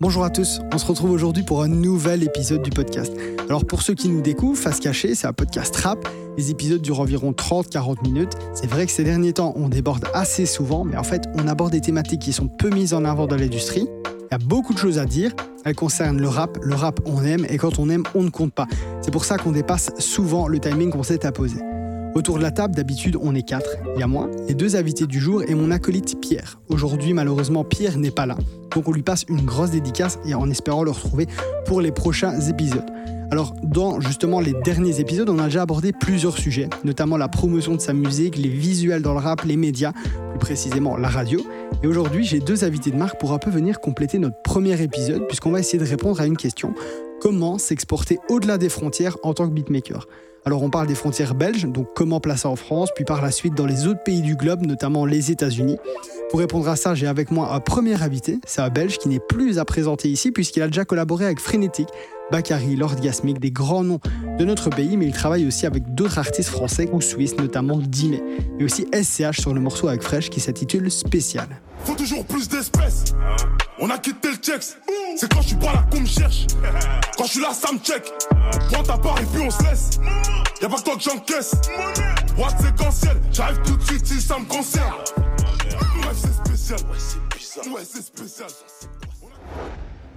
Bonjour à tous, on se retrouve aujourd'hui pour un nouvel épisode du podcast. Alors pour ceux qui nous découvrent, Face Cachée, c'est un podcast rap. Les épisodes durent environ 30-40 minutes. C'est vrai que ces derniers temps, on déborde assez souvent, mais en fait, on aborde des thématiques qui sont peu mises en avant dans l'industrie. Il y a beaucoup de choses à dire. Elles concernent le rap. Le rap, on aime, et quand on aime, on ne compte pas. C'est pour ça qu'on dépasse souvent le timing qu'on s'est imposé. Autour de la table, d'habitude, on est quatre. Il y a moi, les deux invités du jour et mon acolyte Pierre. Aujourd'hui, malheureusement, Pierre n'est pas là. Donc on lui passe une grosse dédicace et en espérant le retrouver pour les prochains épisodes. Alors, dans justement les derniers épisodes, on a déjà abordé plusieurs sujets, notamment la promotion de sa musique, les visuels dans le rap, les médias, plus précisément la radio. Et aujourd'hui, j'ai deux invités de marque pour un peu venir compléter notre premier épisode, puisqu'on va essayer de répondre à une question comment s'exporter au-delà des frontières en tant que beatmaker? Alors on parle des frontières belges, donc comment placer en France, puis par la suite dans les autres pays du globe, notamment les États-Unis. Pour répondre à ça, j'ai avec moi un premier invité, c'est un Belge qui n'est plus à présenter ici puisqu'il a déjà collaboré avec Frénétique, Bakary, Lord Gasmic, des grands noms de notre pays, mais il travaille aussi avec d'autres artistes français ou suisses, notamment Dime, et aussi SCH sur le morceau avec Fresh qui s'intitule Spécial. Faut toujours plus d'espèces. On a quitté le checks. C'est quand je suis pas là qu'on me cherche. Quand je suis là, ça me check. Prends ta part et puis on se laisse. Y'a pas que toi que j'encaisse. What séquentiel, j'arrive tout de suite si ça me concerne. Ouais, c'est spécial. Ouais, c'est bizarre. Ouais, c'est spécial.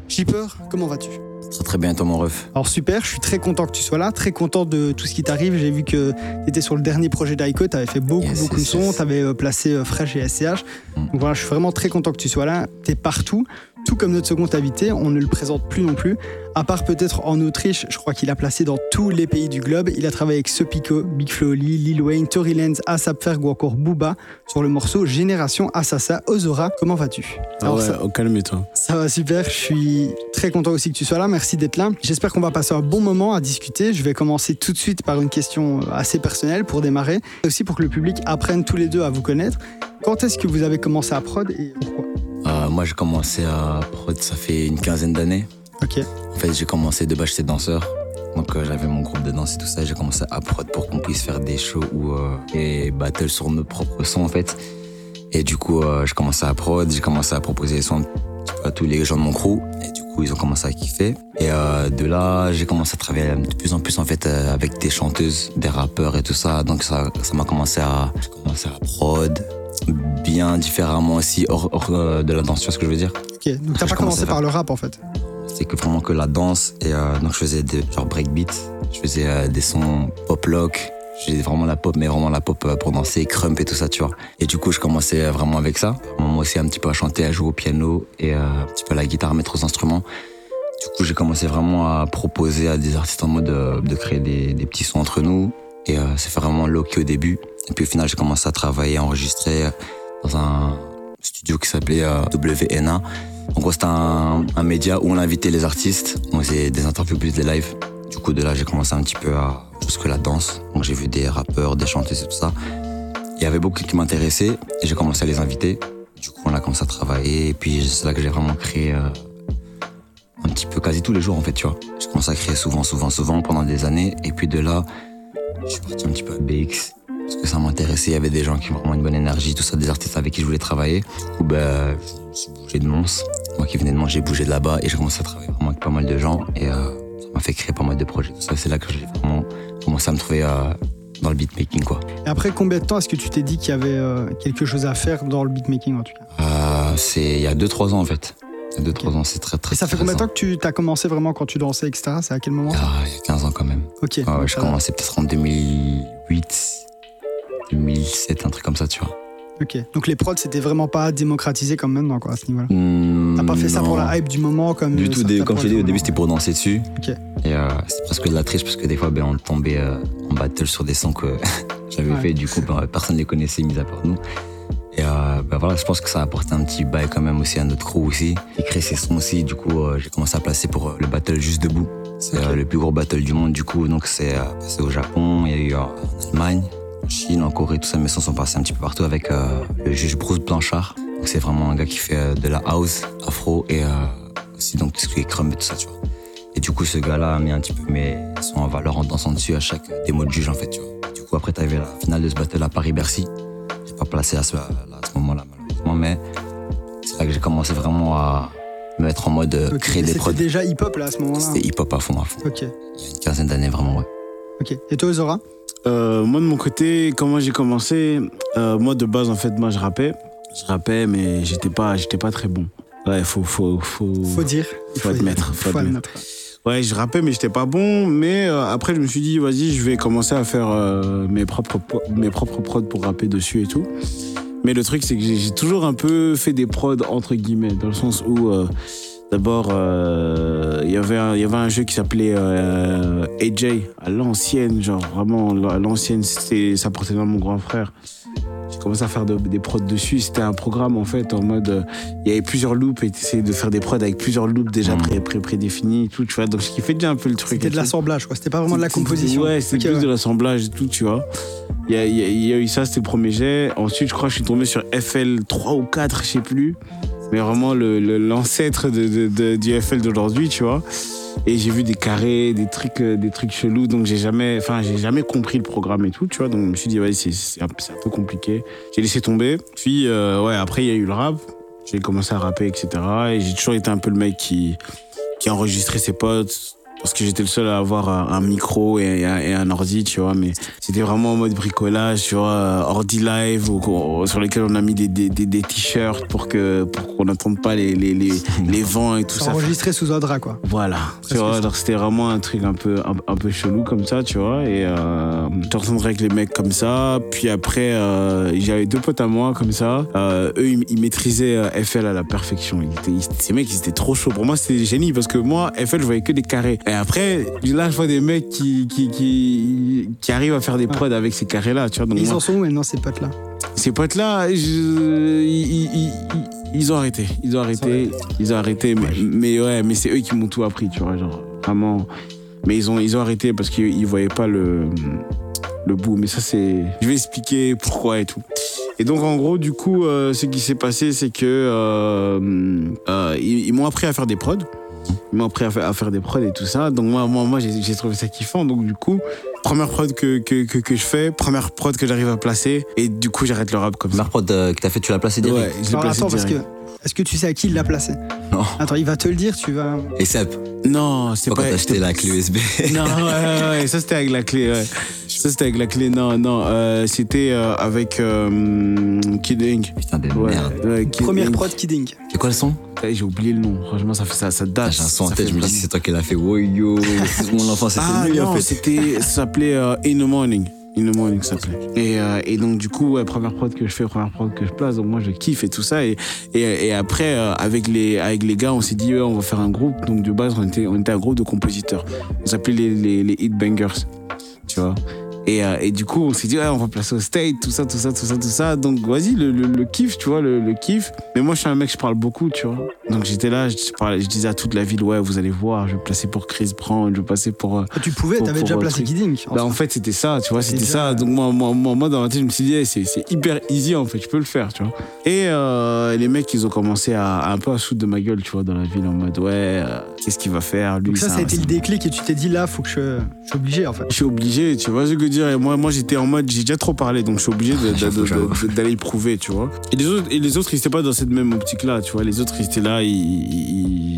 Shipper, comment vas-tu? Très très bien toi mon ref. Alors super, je suis très content que tu sois là, très content de tout ce qui t'arrive. J'ai vu que tu étais sur le dernier projet d'Aiko, tu avais fait beaucoup Yes, beaucoup yes, de sons, yes. tu avais placé euh, Fresh et SCH. Donc voilà, je suis vraiment très content que tu sois là, tu es partout. Tout comme notre second invité, on ne le présente plus non plus. À part peut-être en Autriche, je crois qu'il a placé dans tous les pays du globe. Il a travaillé avec Sopico, Big Flo Oli, Lil Wayne, Tory Lanez, ASAP Ferg ou encore Booba sur le morceau Génération Assassa. Ozora, comment vas-tu? Ah Alors, ouais, ça- au calme et toi? ça va super, je suis très content aussi que tu sois là, merci d'être là. J'espère qu'on va passer un bon moment à discuter. Je vais commencer tout de suite par une question assez personnelle pour démarrer, et aussi pour que le public apprenne tous les deux à vous connaître. Quand est-ce que vous avez commencé à prod et pourquoi? Euh, moi j'ai commencé à prod ça fait une quinzaine d'années. Ok, En fait j'ai commencé de base j'étais danseur. Donc euh, j'avais mon groupe de danse et tout ça. et J'ai commencé à prod pour qu'on puisse faire des shows ou euh, des battles sur nos propres sons en fait. Et du coup euh, j'ai commencé à prod, j'ai commencé à proposer des sons à tous les gens de mon crew. Et du coup ils ont commencé à kiffer. Et de là j'ai commencé à travailler de plus en plus en fait avec des chanteuses, des rappeurs et tout ça. Donc ça ça m'a commencé à j'ai commencé à prod bien différemment aussi hors, hors, euh, de la danse, tu vois ce que je veux dire ok. Donc t'as pas commencé par le rap en fait. C'est que vraiment que la danse et euh, donc je faisais des genre breakbeat, je faisais euh, des sons pop lock, j'ai vraiment la pop mais vraiment la pop pour danser, crump et tout ça, tu vois. Et du coup, je commençais vraiment avec ça. Moi aussi un petit peu à chanter, à jouer au piano et euh, un petit peu à la guitare, à mettre aux instruments. Du coup, j'ai commencé vraiment à proposer à des artistes en mode de créer des, des petits sons entre nous et euh, c'est vraiment low-key au début. Et puis au final, j'ai commencé à travailler, à enregistrer dans un studio qui s'appelait euh, WNA. En gros, c'était un, un média où on invitait les artistes, on faisait des interviews plus des lives. Du coup, de là, j'ai commencé un petit peu à tout ce que la danse. Donc, j'ai vu des rappeurs, des chanteuses et tout ça. Il y avait beaucoup qui m'intéressaient et j'ai commencé à les inviter. Du coup, on a commencé à travailler et puis c'est là que j'ai vraiment créé euh, un petit peu quasi tous les jours en fait, tu vois. J'ai commencé à créer souvent, souvent, souvent pendant des années et puis de là, je suis parti un petit peu à BX parce que ça m'intéressait. Il y avait des gens qui ont vraiment une bonne énergie, tout ça, des artistes avec qui je voulais travailler. Du coup, ben, suis bougé de Mons. Moi qui venais de Mons, j'ai bougé de là-bas et j'ai commencé à travailler vraiment avec pas mal de gens et euh, ça m'a fait créer pas mal de projets. Ça, c'est là que j'ai vraiment commencé à me trouver euh, dans le beatmaking, quoi. Et après combien de temps est-ce que tu t'es dit qu'il y avait euh, quelque chose à faire dans le beatmaking en tout cas? C'est il y a 2-3 ans en fait. Il y a 2-3 ans, c'est très très Et ça fait combien de temps que tu as commencé vraiment quand tu dansais, etc. C'est à quel moment? Il y, a, il y a 15 ans quand même. Ok. Ah ouais, je ça- commençais peut-être en 2008, 2007, un truc comme ça, tu vois. Ok. Donc les prods, c'était vraiment pas démocratisé comme maintenant, quoi, à ce niveau-là. Hmm, T'as pas fait ça pour la hype du moment comme. Du euh, tout, comme je t'ai dit, au début c'était pour danser dessus. Ok. Et euh, c'est presque de la triche parce que des fois ben, on tombait euh, en battle sur des sons que j'avais Ouais. fait, du coup ben, personne ne les connaissait mis à part nous. Et euh, ben, voilà, je pense que ça a apporté un petit bail quand même aussi à notre crew aussi. Il crée ses sons aussi, du coup euh, j'ai commencé à placer pour euh, le battle juste debout. C'est le plus gros battle du monde du coup, donc c'est au Japon, il y a eu en Allemagne, en Chine, en Corée, tout ça, mes sons sont passés un petit peu partout avec euh, le juge Bruce Blanchard. C'est vraiment un gars qui fait euh, de la house, afro et euh, aussi donc tout ce qui est crumb et tout ça, tu vois. Et du coup, ce gars-là a mis un petit peu mes sons en valeur en dansant dessus à chaque démo de juge, en fait, tu vois. Du coup, après, t'avais la finale de ce battle à Paris-Bercy. J'ai pas placé à ce, à ce moment-là, malheureusement, mais c'est là que j'ai commencé vraiment à me mettre en mode euh, Ok, créer des C'était prods. déjà hip-hop là à ce moment-là. C'était hip-hop à fond, à fond. Ok, Il y a une quinzaine d'années, vraiment, ouais. ok. Et toi, Zora? Euh, moi de mon côté, comment j'ai commencé euh, Moi de base en fait, moi je rappais, je rappais mais j'étais pas, j'étais pas très bon. Ouais, faut, faut, faut. Faut dire. il Faut dire. admettre, faut Faut admettre. Ouais, je rappais mais j'étais pas bon. Mais euh, après je me suis dit vas-y, je vais commencer à faire mes propres mes propres prods pour rapper dessus et tout. Mais le truc c'est que j'ai toujours un peu fait des prods entre guillemets dans le sens où D'abord, euh, il y avait un- jeu qui s'appelait euh, AJ, à l'ancienne, genre vraiment à l'ancienne, ça nom de mon grand frère. J'ai commencé à faire de- des prods dessus. C'était un programme en fait en mode, euh, il y avait plusieurs loops et t'essayais de faire des prods avec plusieurs loops déjà Mhm. pré, pré, prédéfinis et tout, tu vois. Donc ce qui fait déjà un peu le truc. C'était de l'assemblage, quoi. C'était pas vraiment de la composition. Ouais, c'était plus ouais. de l'assemblage et tout, tu vois. Il y a, il y a- il y a eu ça, c'était le premier jet. Ensuite, je crois que je suis tombé sur FL 3 ou 4, je sais plus. Mais vraiment le- le- l'ancêtre de, de- du FL d'aujourd'hui, tu vois. Et j'ai vu des carrés, des trucs, euh, des trucs chelous. Donc j'ai jamais, enfin, j'ai jamais compris le programme et tout, tu vois. Donc je me suis dit, ouais, c'est un, un peu compliqué. J'ai laissé tomber. Puis, euh, ouais, après, il y a eu le rap. J'ai commencé à rapper, etc. Et j'ai toujours été un peu le mec qui, qui enregistrait ses potes. Parce que j'étais le seul à avoir un, micro et, et un, ordi, tu vois. Mais c'était vraiment en mode bricolage, tu vois, ordi live, ou- sur lesquels on a mis des, des, des, des t-shirts pour que pour qu'on n'entende pas les, les, les, les vents et tout ça. enregistré sous un drap, quoi. Voilà, tu vois, alors c'était vraiment un truc un peu, un, un peu chelou comme ça, tu vois, et euh, j'entendrais avec les mecs comme ça, puis après, euh, j'avais deux potes à moi comme ça, euh, eux, ils, ils maîtrisaient euh, FL à la perfection, ils étaient, ils- ces mecs, ils étaient trop chauds, pour moi, c'était génie, parce que moi, FL, je voyais que des carrés, et après, là, je vois des mecs qui, qui, qui, qui arrivent à faire des prods avec ces carrés-là, tu vois, donc ils moi, en sont où maintenant, ces potes-là? Ces potes-là, je- ils, ils- ils- ils ont arrêté. Ils ont arrêté. Ils ont arrêté. Mais, mais ouais, mais c'est eux qui m'ont tout appris, tu vois, genre vraiment. Mais ils ont, ils ont arrêté parce qu'ils ils voyaient pas le, le bout. Mais ça, c'est. Je vais expliquer pourquoi et tout. Et donc, en gros, du coup, euh, ce qui s'est passé, c'est que euh, euh, ils, ils m'ont appris à faire des prods. Ils m'ont appris à faire, à faire des prods et tout ça. Donc, moi, moi, moi j'ai trouvé ça kiffant. Donc, du coup, première prod que, que, que, que je fais, première prod que j'arrive à placer. Et du coup, j'arrête le rap comme ça. Première prod euh, que t'as fait, tu l'as placé direct Ouais, je l'ai Alors placé attends, parce que. Est-ce que tu sais à qui il l'a placé Non. Attends, il va te le dire, tu vas. Et Sep, Non, c'est quand pas. t'as acheté la clé USB. Non, ouais, ouais, ouais, ça c'était avec la clé. Ouais. Ça c'était avec la clé. Non, non, euh, c'était euh, avec euh, Kid Ink. Putain de Ouais, merde. ouais, Kid Première Ink. prod Kid Ink. C'est quoi le son Eh, J'ai oublié le nom. Franchement, ça fait ça, ça date. J'ai un son en tête, je me dis, c'est toi qui l'as fait. Wow, yo, c'est mon enfance, c'était Ah lui en non, fait. c'était, ça s'appelait euh, In the Morning. In the Morning, ça s'appelait. Et, euh, et donc, du coup, première prod que je fais, première prod que je place, donc moi, je kiffe et tout ça. Et, après, euh, avec, les, avec les gars, on s'est dit, on va faire un groupe. Donc, de base, on était, on était un groupe de compositeurs. On s'appelait les, les, les Hit Bangers. Tu vois? Et, euh, et du coup, on s'est dit, ouais, on va placer au state, tout ça, tout ça, tout ça, tout ça. Donc, vas-y, le, le, le kiff, tu vois, le, le kiff. Mais moi, je suis un mec, je parle beaucoup, tu vois. Donc, j'étais là, je, parlais, je disais à toute la ville, ouais, vous allez voir, je vais placer pour Chris Brown, je vais passer pour. euh, Ah, tu pouvais, t'avais déjà un placé truc. Kid Ink. bah, en fait, c'était ça, tu vois, c'était déjà- ça. Donc, moi, moi, moi, dans ma tête, je me suis dit, hey, c'est hyper easy, en fait, je peux le faire, tu vois. Et euh, les mecs, ils ont commencé à, à un peu à foutre de ma gueule, tu vois, dans la ville, en mode, ouais, euh, qu'est-ce qu'il va faire, lui Donc ça, ça a été le déclic et tu t'es dit là, faut que je, je suis obligé en fait. je suis obligé, tu vois je dire. Et moi, moi j'étais en mode, j'ai déjà trop parlé, donc je suis obligé d'aller le prouver, tu vois. Et les autres, et les autres, ils étaient pas dans cette même optique-là, tu vois. Les autres, ils étaient là, ils, ils-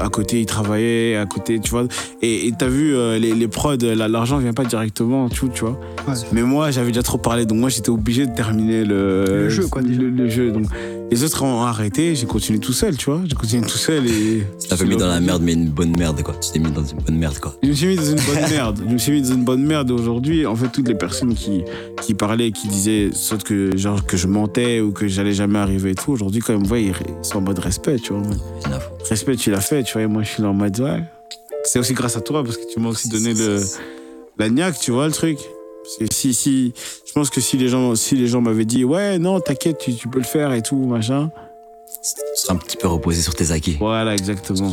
à côté, ils travaillaient, à côté, tu vois. Et t'as vu, euh, les, les prods, la- l'argent vient pas directement, tu, tu vois. Ouais. Mais moi, j'avais déjà trop parlé, donc moi, j'étais obligé de terminer le, Le jeu, quoi. Le, le jeu. Donc, les autres ont arrêté, j'ai continué tout seul, tu vois. J'ai continué tout seul et. Fait mis dans la merde, mais une bonne merde, quoi. Tu t'es mis dans une bonne merde, quoi. Je me suis mis dans une bonne merde. Je me suis mis dans une bonne merde. Et En fait, toutes les personnes qui, qui parlaient, qui disaient soit que, genre, que je mentais ou que j'allais jamais arriver et tout, aujourd'hui, quand même, ouais, ils sont en mode respect, tu vois. Respect, tu l'as fait, tu vois. Et moi, je suis là en mode, ouais. C'est aussi grâce à toi parce que tu m'as aussi donné le, la niaque, tu vois, le truc. Parce que si, si, je pense que si les gens, si les gens m'avaient dit, ouais, non, t'inquiète, tu, tu peux le faire et tout, machin. Tu seras un petit peu reposé sur tes acquis. Voilà, exactement.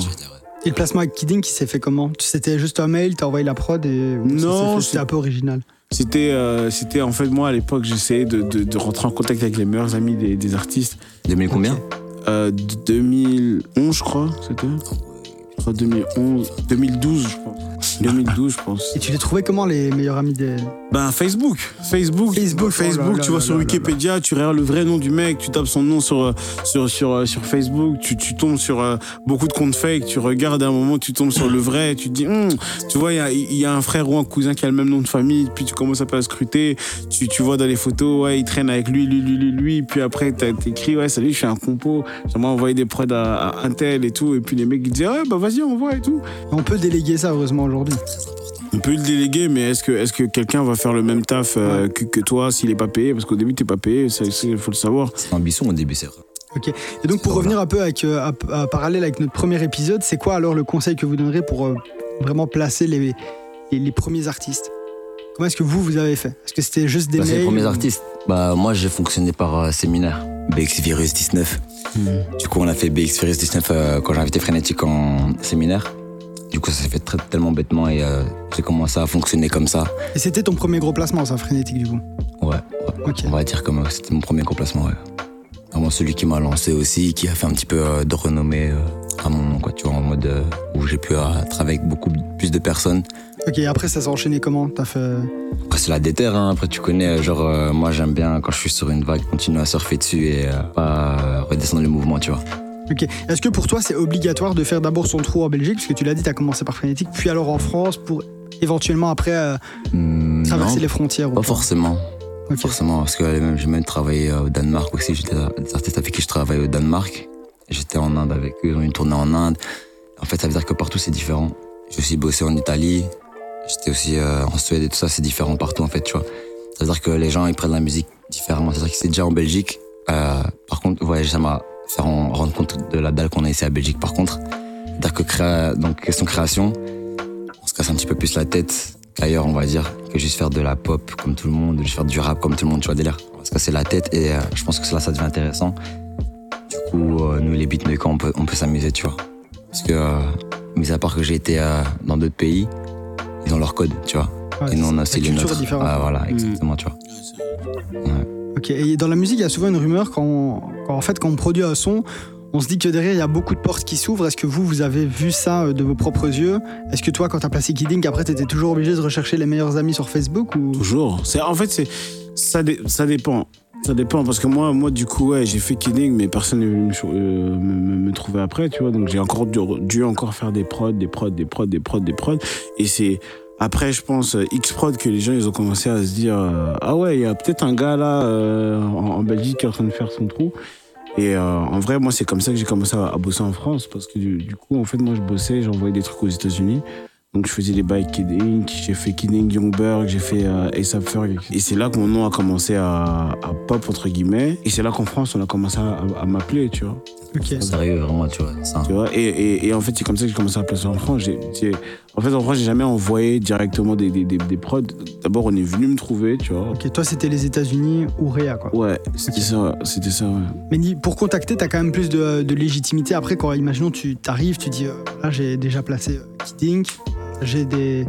Et le placement avec Kid Ink, il s'est fait comment C'était juste un mail, t'as envoyé la prod et Non, c'était un peu original. C'était, euh, c'était en fait, moi, à l'époque, j'essayais de, de, de rentrer en contact avec les meilleurs amis des, des artistes. 2000 combien Euh, de 2011, je crois, c'était. Je crois 2011, 2012, je pense. 2012, je pense. Et tu les trouvais comment les meilleurs amis des. Ben Facebook, Facebook, Facebook, Facebook. oh là tu vas sur là Wikipédia, tu regardes le vrai nom du mec, tu tapes son nom sur euh, sur sur euh, sur Facebook, tu, tu tombes sur euh, beaucoup de comptes fake, tu regardes à un moment, tu tombes sur le vrai, tu te dis, Hum, tu vois, il y a, il y a un frère ou un cousin qui a le même nom de famille, puis tu commences un peu à scruter, tu, tu vois dans les photos, ouais, il traîne avec lui, lui, lui, lui, lui, puis après t'as- t'écris, ouais, salut, je fais un compo, j'aimerais envoyer des prods à, à un tel et tout, et puis les mecs ils disaient, ouais, bah vas-y, on voit et tout. On peut déléguer ça, heureusement, aujourd'hui. On peut le déléguer, mais est-ce que, est que quelqu'un va faire le même taf euh, que, que toi s'il est pas payé? Parce qu'au début, t'es pas payé, il faut le savoir. C'est l'ambition au début, c'est vrai. Et donc, pour Voilà. revenir un peu avec, euh, à, à parallèle avec notre premier épisode, c'est quoi alors le conseil que vous donnerez pour euh, vraiment placer les, les, les premiers artistes? Comment est-ce que vous, vous avez fait? Est-ce que c'était juste des Bah, mails les premiers ou- artistes. Bah, moi, j'ai fonctionné par euh, séminaire. BX Virus 19. Du coup, on a fait BX Virus 19 euh, quand j'ai invité Frénétique en séminaire. Du coup, ça s'est fait très, tellement bêtement et euh, j'ai commencé à fonctionner comme ça. Et c'était ton premier gros placement, ça, frénétique, du coup Ouais, ouais. Ok. on va dire comme euh, c'était mon premier complacement. Ouais. Vraiment celui qui m'a lancé aussi, qui a fait un petit peu euh, de renommée euh, à mon nom, quoi, tu vois, en mode où j'ai pu travailler avec beaucoup plus de personnes. Ok, après, ça s'est enchaîné comment? T'as fait. Après, c'est la déterre, hein. après tu connais, genre, moi j'aime bien quand je suis sur une vague, continuer à surfer dessus et pas redescendre le mouvement, tu vois. Ok. Est-ce que pour toi, c'est obligatoire de faire d'abord son trou en Belgique? Parce que tu l'as dit, t'as commencé par frénétique, puis alors en France pour éventuellement après euh, Hmm, traverser non, les frontières pas forcément. Forcément, parce que euh, j'ai même travaillé euh, au Danemark aussi. J'étais des artistes avec qui je travaille au Danemark. J'étais en Inde avec eux, on a une tournée en Inde. En fait, ça veut dire que partout c'est différent. J'ai aussi bossé en Italie. J'étais aussi euh, en Suède et tout ça, c'est différent partout en fait, tu vois. Ça veut dire que les gens ils prennent la musique différemment. C'est-à-dire que c'est déjà en Belgique. Euh, par contre, voyager, ça m'a fait en rendre compte de la dalle qu'on a ici à Belgique. Par contre, c'est-à-dire que créa... donc question création, on se casse un petit peu plus la tête qu'ailleurs, on va dire, que juste faire de la pop comme tout le monde, juste faire du rap comme tout le monde, tu vois, délire. On va se casser la tête et euh, je pense que là, ça devient intéressant. Du coup, euh, nous, les beatmakers, on peut, on peut s'amuser, tu vois. Parce que, euh, mis à part que j'ai été euh, dans d'autres pays, ils ont leur code, tu vois. Ouais, et nous, on a aussi les nôtres. différente. Ah, voilà, exactement, tu vois. Ok, et dans la musique, il y a souvent une rumeur quand, on- en fait, quand on produit un son, on se dit que derrière, il y a beaucoup de portes qui s'ouvrent. Est-ce que vous, vous avez vu ça euh, de vos propres yeux? Est-ce que toi, quand tu as placé Kidding, après, tu étais toujours obligé de rechercher les meilleurs amis sur Facebook ou... Toujours. En fait, ça, dé- ça dépend. Ça dépend parce que moi, moi du coup, ouais, j'ai fait Kidding, mais personne n'est venu me, euh, me trouver après, tu vois. Donc j'ai encore dû, dû encore faire des prods, des prods, des prods, des prods, des prods. Et c'est après, je pense, euh, X-Prod que les gens, ils ont commencé à se dire euh, Ah ouais, il y a peut-être un gars là euh, en, Belgique qui est en train de faire son trou. Et en vrai, moi, c'est comme ça que j'ai commencé à, bosser en France parce que du, coup, en fait, moi, je bossais, j'envoyais des trucs aux États-Unis. Donc je faisais des bails Kidding, j'ai fait Kidding Youngberg, j'ai fait ASAP Ferg. Et c'est là que mon nom a commencé à, pop, entre guillemets. Et c'est là qu'en France, on a commencé à m'appeler, tu vois. Ok. Sérieux, vraiment, tu vois. Ça. Tu vois et, et, et en fait, c'est comme ça que j'ai commencé à placer en France. En fait, en France, j'ai jamais envoyé directement des, des, des, des prods. D'abord, on est venu me trouver, tu vois. Ok, toi, c'était les États-Unis ou Réa, quoi. Ouais, c'était ça, c'était ça, ouais. Mais pour contacter, tu as quand même plus de, de légitimité. Après, quand, imaginons, tu t'arrives, tu dis, euh, là, j'ai déjà placé euh, Kidding, j'ai des...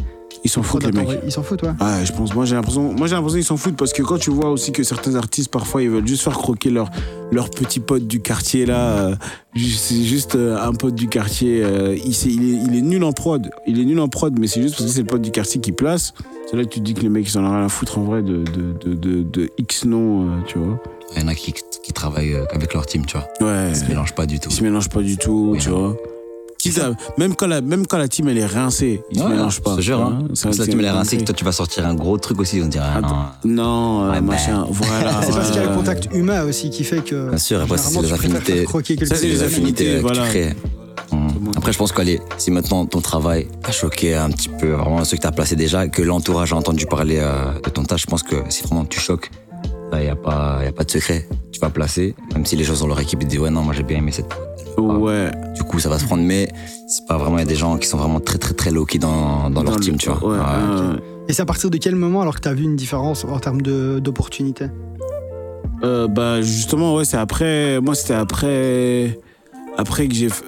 Ils s'en foutent, les mecs. Ils s'en foutent, ouais. Ah, je pense, moi j'ai l'impression, moi j'ai l'impression qu'ils s'en foutent parce que quand tu vois aussi que certains artistes parfois ils veulent juste faire croquer leur leur petit pote du quartier là, euh, c'est juste euh, un pote du quartier, euh, il, sait- il, est, il est nul en prod, il est nul en prod, mais c'est juste parce que c'est le pote du quartier qui place. C'est là que tu te dis que les mecs ils en ont rien à foutre en vrai de de de, de, de X noms, euh, tu vois. Il y en a qui, qui travaillent avec leur team, tu vois. Ouais. Ils se mélangent pas du tout. Ils se mélangent pas du tout, tu vois. Même quand la même quand la team elle est rincée, ils se Ouais, mélangent pas. Je te jure, hein. Ça, C'est là c'est tu me l'as rincé, rincé. que toi tu vas sortir un gros truc aussi, on dirait. ah, non. Non, euh, Ouais, machin, ben. voilà. C'est parce qu'il y a le ouais. contact humain aussi qui fait que. Bien sûr, après, c'est les affinités. c'est les affinités, euh, que voilà. tu crées. Hum. Après, je pense qu'aller, si maintenant ton travail a choqué un petit peu vraiment ceux que tu as placés déjà, que l'entourage a entendu parler euh, de ton tâche, je pense que si vraiment tu choques, il n'y a, pas- y a pas de secret. Tu vas placer, même si les gens dans leur équipe ils disent Ouais, non, moi j'ai bien aimé cette. Ouais. Du coup, ça va se prendre, mais c'est pas vraiment. Il y a des gens qui sont vraiment très, très, très low-key dans, dans leur Dans team, le- tu vois. Ouais. Et c'est à partir de quel moment alors que tu as vu une différence en termes de- d'opportunités Euh, bah justement ouais c'est après moi c'était après après que j'ai fait-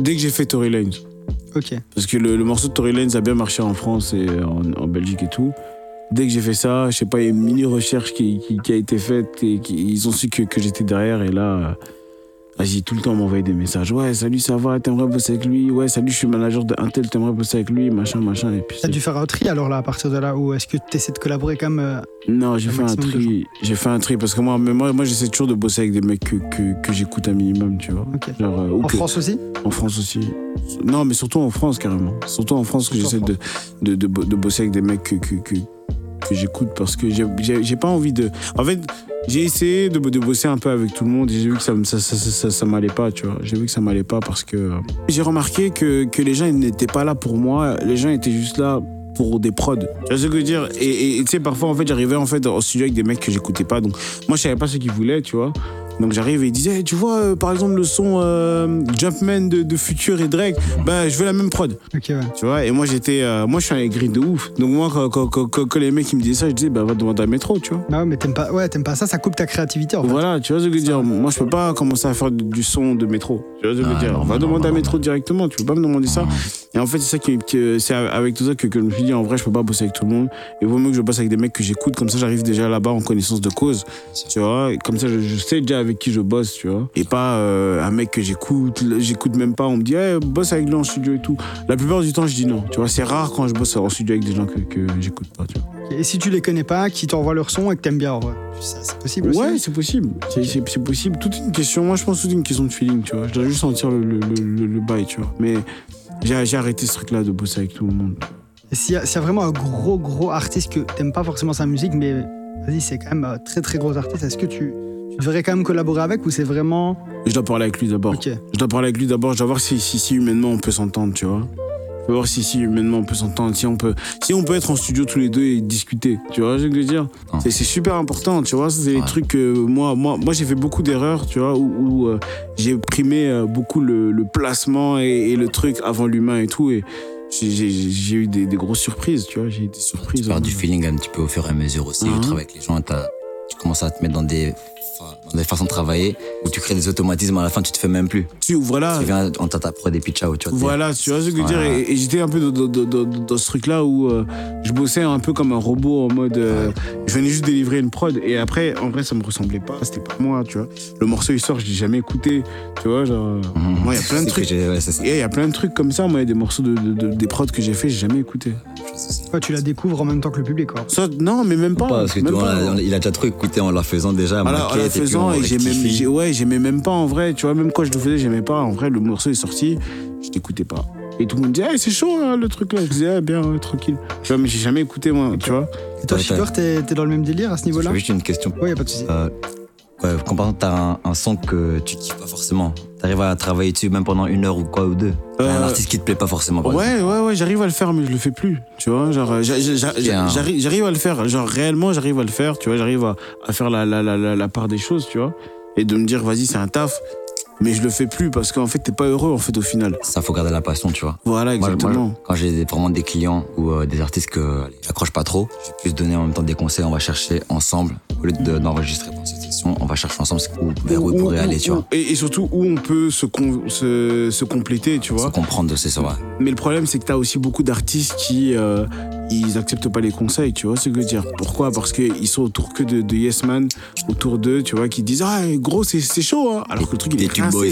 dès que j'ai fait Tory Lanez Ok. parce que le, le morceau de Tory Lanez a bien marché en France et en, en Belgique et tout dès que j'ai fait ça je sais pas il y a une mini recherche qui, qui, qui a été faite et qui- ils ont su que, que j'étais derrière et là euh, vas-y, tout le temps m'envoyer des messages. Ouais, salut, ça va, t'aimerais bosser avec lui? Ouais, salut, je suis manager d'un tel, t'aimerais bosser avec lui, machin, machin. Et puis. T'as dû faire un tri alors là, à partir de là, ou est-ce que tu essaies de collaborer même euh, Non, j'ai fait un tri. J'ai fait un tri parce que moi, mais moi, moi j'essaie toujours de bosser avec des mecs que, que, que j'écoute un minimum, tu vois. Genre, euh, En que- France aussi? En France aussi. Non, mais surtout en France, carrément. Surtout en France que j'essaie de, de, de, bo- de bosser avec des mecs que, que, que, que j'écoute parce que j'ai pas envie de. En fait, j'ai essayé de, de bosser un peu avec tout le monde et j'ai vu que ça, ça, m'allait pas, tu vois. J'ai vu que ça m'allait pas parce que euh, j'ai remarqué que, que les gens n'étaient pas là pour moi, les gens étaient juste là pour des prods. Tu vois ce que je veux dire? Et tu sais, parfois, en fait, j'arrivais en fait au studio avec des mecs que j'écoutais pas. Donc, moi, je savais pas ce qu'ils voulaient, tu vois. Donc, j'arrive et ils disaient, tu vois, euh, par exemple, le son euh, Jumpman de, de Future et Drake, bah, je veux la même prod. Ouais. Tu vois, et moi j'étais, euh, moi je suis un aigri de ouf. Donc moi quand, quand, quand, les mecs ils me disaient ça, je disais bah va demander à métro, tu vois. Bah ouais, mais t'aimes pas, ouais, t'aimes pas ça, ça coupe ta créativité en fait. Voilà, tu vois ce que je veux dire. Moi je peux pas commencer à faire du, du son de métro. Tu vois ce que je veux Ah, dire. va demander à métro directement. Tu peux pas me demander ça. Et en fait c'est ça qui, c'est avec tout ça que, que je me suis dit en vrai je peux pas bosser avec tout le monde. Il vaut mieux que je bosse avec des mecs que j'écoute. Comme ça j'arrive déjà là-bas en connaissance de cause. Tu vois? Et comme ça je, je sais déjà avec qui je bosse, tu vois. Et pas euh, un mec que j'écoute, j'écoute même pas. On me dit hey, bosse avec lui en studio et tout. La plupart du temps je dis non. Tu vois c'est rare quand je bosse en studio avec des gens que, que j'écoute pas. Tu vois. Et si tu les connais pas, qui t'envoient leur son et que t'aimes bien, ça, c'est possible aussi. Ouais, c'est possible. C'est- possible. Toute une question. Moi, je pense que c'est une question de feeling, tu vois. Je dois juste sentir le, le, le, le- bail, tu vois. Mais j'ai arrêté ce truc-là de bosser avec tout le monde. S'il y, a- s'il y a vraiment un gros, gros artiste que t'aimes pas forcément sa musique, mais vas-y, c'est quand même un très, très gros artiste, est-ce que tu, tu devrais quand même collaborer avec ou c'est vraiment. Je dois parler avec lui d'abord. Ok. Je dois parler avec lui d'abord. Je dois voir si, si, si humainement on peut s'entendre, tu vois. Voir si, si humainement on peut s'entendre. Si on peut, si on peut être en studio tous les deux et discuter. Tu vois ce que je veux dire? Non. C'est super important, tu vois. C'est des Ouais. trucs que moi, moi, moi j'ai fait beaucoup d'erreurs, tu vois, où, où, euh, j'ai primé euh, beaucoup le, le placement et, et le truc avant l'humain et tout. Et j'ai- eu des, des grosses surprises, tu vois. J'ai eu des surprises. Tu perds du feeling un petit peu au fur et à mesure aussi. Tu travailles avec les gens, tu commences à te mettre dans des, des façons de travailler où tu crées des automatismes. À la fin, tu te fais même plus. Tu, voilà. Tu viens, on t'a ta prod et puis ciao. Tu vois, Voilà, tu vois ce que je veux dire. Et, et j'étais un peu dans, dans- dans- dans- dans ce truc-là où euh, je bossais un peu comme un robot en mode. euh, je venais juste délivrer une prod. Et après, en vrai, ça me ressemblait pas. C'était pas moi, tu vois. Le morceau, il sort, je l'ai jamais écouté. Tu vois, genre. euh, Mhm. Moi, il y a plein de trucs. ouais. Et il y a plein de trucs comme ça. Moi, il y a des morceaux de, de- de- des prods que j'ai fait, j'ai jamais écouté. Ouais, tu la découvres en même temps que le public, quoi. Ça, non, mais même pas. Pas, parce que même tu vois, pas. on a- on a- il a déjà trop écouté en la faisant déjà. La maquette, faisant, on et j'ai même, rectifie. j'ai- ouais, j'aimais même pas en vrai, tu vois, même quand je le faisais, j'aimais pas. En vrai, le morceau est sorti, je t'écoutais pas. Et tout le monde disait, hey, c'est chaud hein, le truc là. Je disais, ah, bien, ouais, tranquille. Tu vois, mais j'ai jamais écouté moi, tu vois. Et toi, Shigor, t'es t'es dans le même délire à ce niveau-là J'ai juste une question. Ouais, y a pas de souci. Euh, ouais, quand par exemple, t'as un, un son que tu kiffes pas forcément, t'arrives à travailler dessus même pendant une heure ou quoi ou deux. Un Euh, artiste qui te plaît pas forcément. par. Ouais, ouais, ouais, j'arrive à le faire, mais je le fais plus. Tu vois, genre, euh, j'arrive j'arrive à le faire. Genre, réellement, j'arrive à le faire. Tu vois, j'arrive à, à faire la, la, la, la, la part des choses, tu vois. Et de me dire, vas-y, c'est un taf. Mais je le fais plus parce qu'en fait, t'es pas heureux, en fait, au final. Ça, faut garder la passion, tu vois. Voilà, exactement. moi, quand j'ai vraiment des clients ou euh, des artistes que j'accroche pas trop, je vais plus donner en même temps des conseils. On va chercher ensemble au lieu de- d'enregistrer pendant cette session. On va chercher ensemble où, vers où il pourrait aller, tu vois. Et, et surtout, où on peut se, se, se compléter, tu Se vois. comprendre, c'est ça. ouais. Mais le problème, c'est que t'as aussi beaucoup d'artistes qui euh, ils acceptent pas les conseils, tu vois ce que je veux dire. Pourquoi? Parce qu'ils sont autour que de, de Yes Man, autour d'eux, tu vois, qui disent Ah, gros, c'est chaud, hein. Alors que le truc, il Des est boys.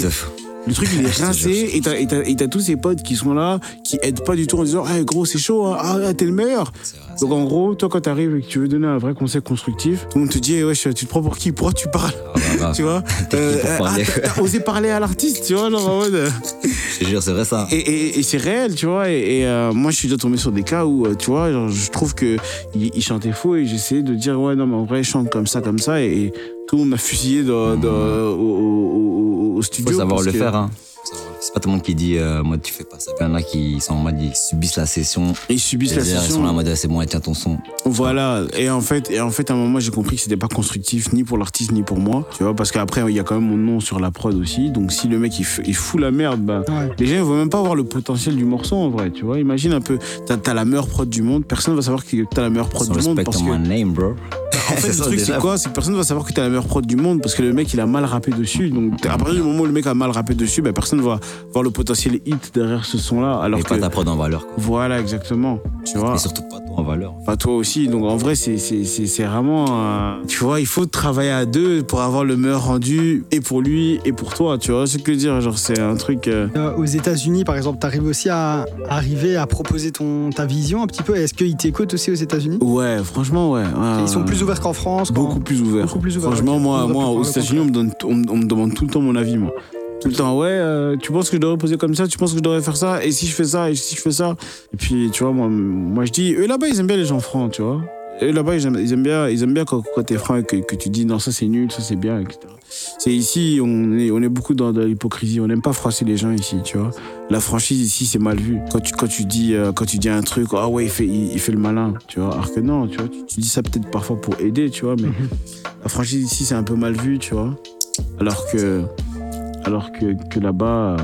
Le truc, il est jure, rincé, et t'as- et t'as et t'as tous ces potes qui sont là, qui aident pas du tout en disant Ah, gros, c'est chaud, hein. ah, t'es le meilleur. C'est vrai, Donc en gros, toi, quand t'arrives et que tu veux donner un vrai conseil constructif, tout le monde te dit Wesh, tu te prends pour qui? Pourquoi tu parles? Ah, bah, bah, Tu vois? pour ah, t'as- T'as osé parler à l'artiste, tu vois, genre en mode. euh, Je te jure, c'est vrai ça. et, et- et c'est réel, tu vois. Et, euh, moi, je suis déjà tombé sur des cas où, euh, tu vois, genre, je trouve que il, chantait faux et j'essayais de dire, ouais, non, mais en vrai, je chante comme ça, comme ça. Et, tout le monde m'a fusillé dans- dans- au, au- au- au studio. Faut savoir le que- faire. Hein. C'est pas tout le monde qui dit, euh, moi, tu fais pas ça. Il y en a qui sont en mode, ils subissent la session. Ils subissent la airs, Ils sont session. là en mode, ah, c'est bon, tiens ton son. Voilà. Et en fait, et en fait, à un moment, j'ai compris que c'était pas constructif ni pour l'artiste ni pour moi. Tu vois, parce qu'après, il y a quand même mon nom sur la prod aussi. Donc, si le mec, il, f- il fout la merde, bah, Ouais. Les gens ne vont même pas voir le potentiel du morceau en vrai, tu vois. Imagine un peu, t'as as la meilleure prod du monde, personne va savoir que t'as la meilleure prod Sans du monde parce que my name, bro. En fait, C'est le ça, truc, c'est quoi? C'est que personne va savoir que t'es la meilleure prod du monde parce que le mec, il a mal rappé dessus. Donc, à partir du moment où le mec a mal rappé dessus, ben, personne va voir le potentiel hit derrière ce son-là. Alors Et que. pas ta prod en valeur. Quoi. Voilà, exactement. Tu vois Et surtout pas toi en valeur. Pas toi aussi. Donc en vrai, c'est c'est- c'est- c'est vraiment. euh, tu vois, il faut travailler à deux pour avoir le meilleur rendu et pour lui et pour toi. Tu vois ce que je veux dire Genre, c'est un truc. euh, Euh, aux États-Unis, par exemple, tu arrives aussi à arriver à proposer ton, ta vision un petit peu. Est-ce qu'ils t'écoutent aussi aux États-Unis? Ouais, franchement, ouais. ouais, Ils sont plus ouverts qu'en France quand- Beaucoup plus ouvert. Beaucoup plus ouverts, Franchement, moi, moi aux États-Unis, on, me donne- on, me- on me demande tout le temps mon avis, moi. Tout le temps, ouais, euh, tu penses que je devrais poser comme ça, tu penses que je devrais faire ça, et si je fais ça, et si je fais ça. Et puis, tu vois, moi, moi je dis, eux là-bas, ils aiment bien les gens francs, tu vois. Eux là-bas, ils aiment, ils aiment bien, ils aiment bien quand, quand t'es franc et que, que tu dis, non, ça c'est nul, ça c'est bien, etc. C'est ici, on est, on est beaucoup dans de l'hypocrisie, on n'aime pas froisser les gens ici, tu vois. La franchise ici, c'est mal vu. Quand tu, quand tu, dis, euh, quand tu dis un truc, ah ouais, il fait, il, il fait le malin, tu vois. Alors que non, tu vois, tu, tu dis ça peut-être parfois pour aider, tu vois, mais la franchise ici, c'est un peu mal vu, tu vois. Alors que, alors que, là-bas,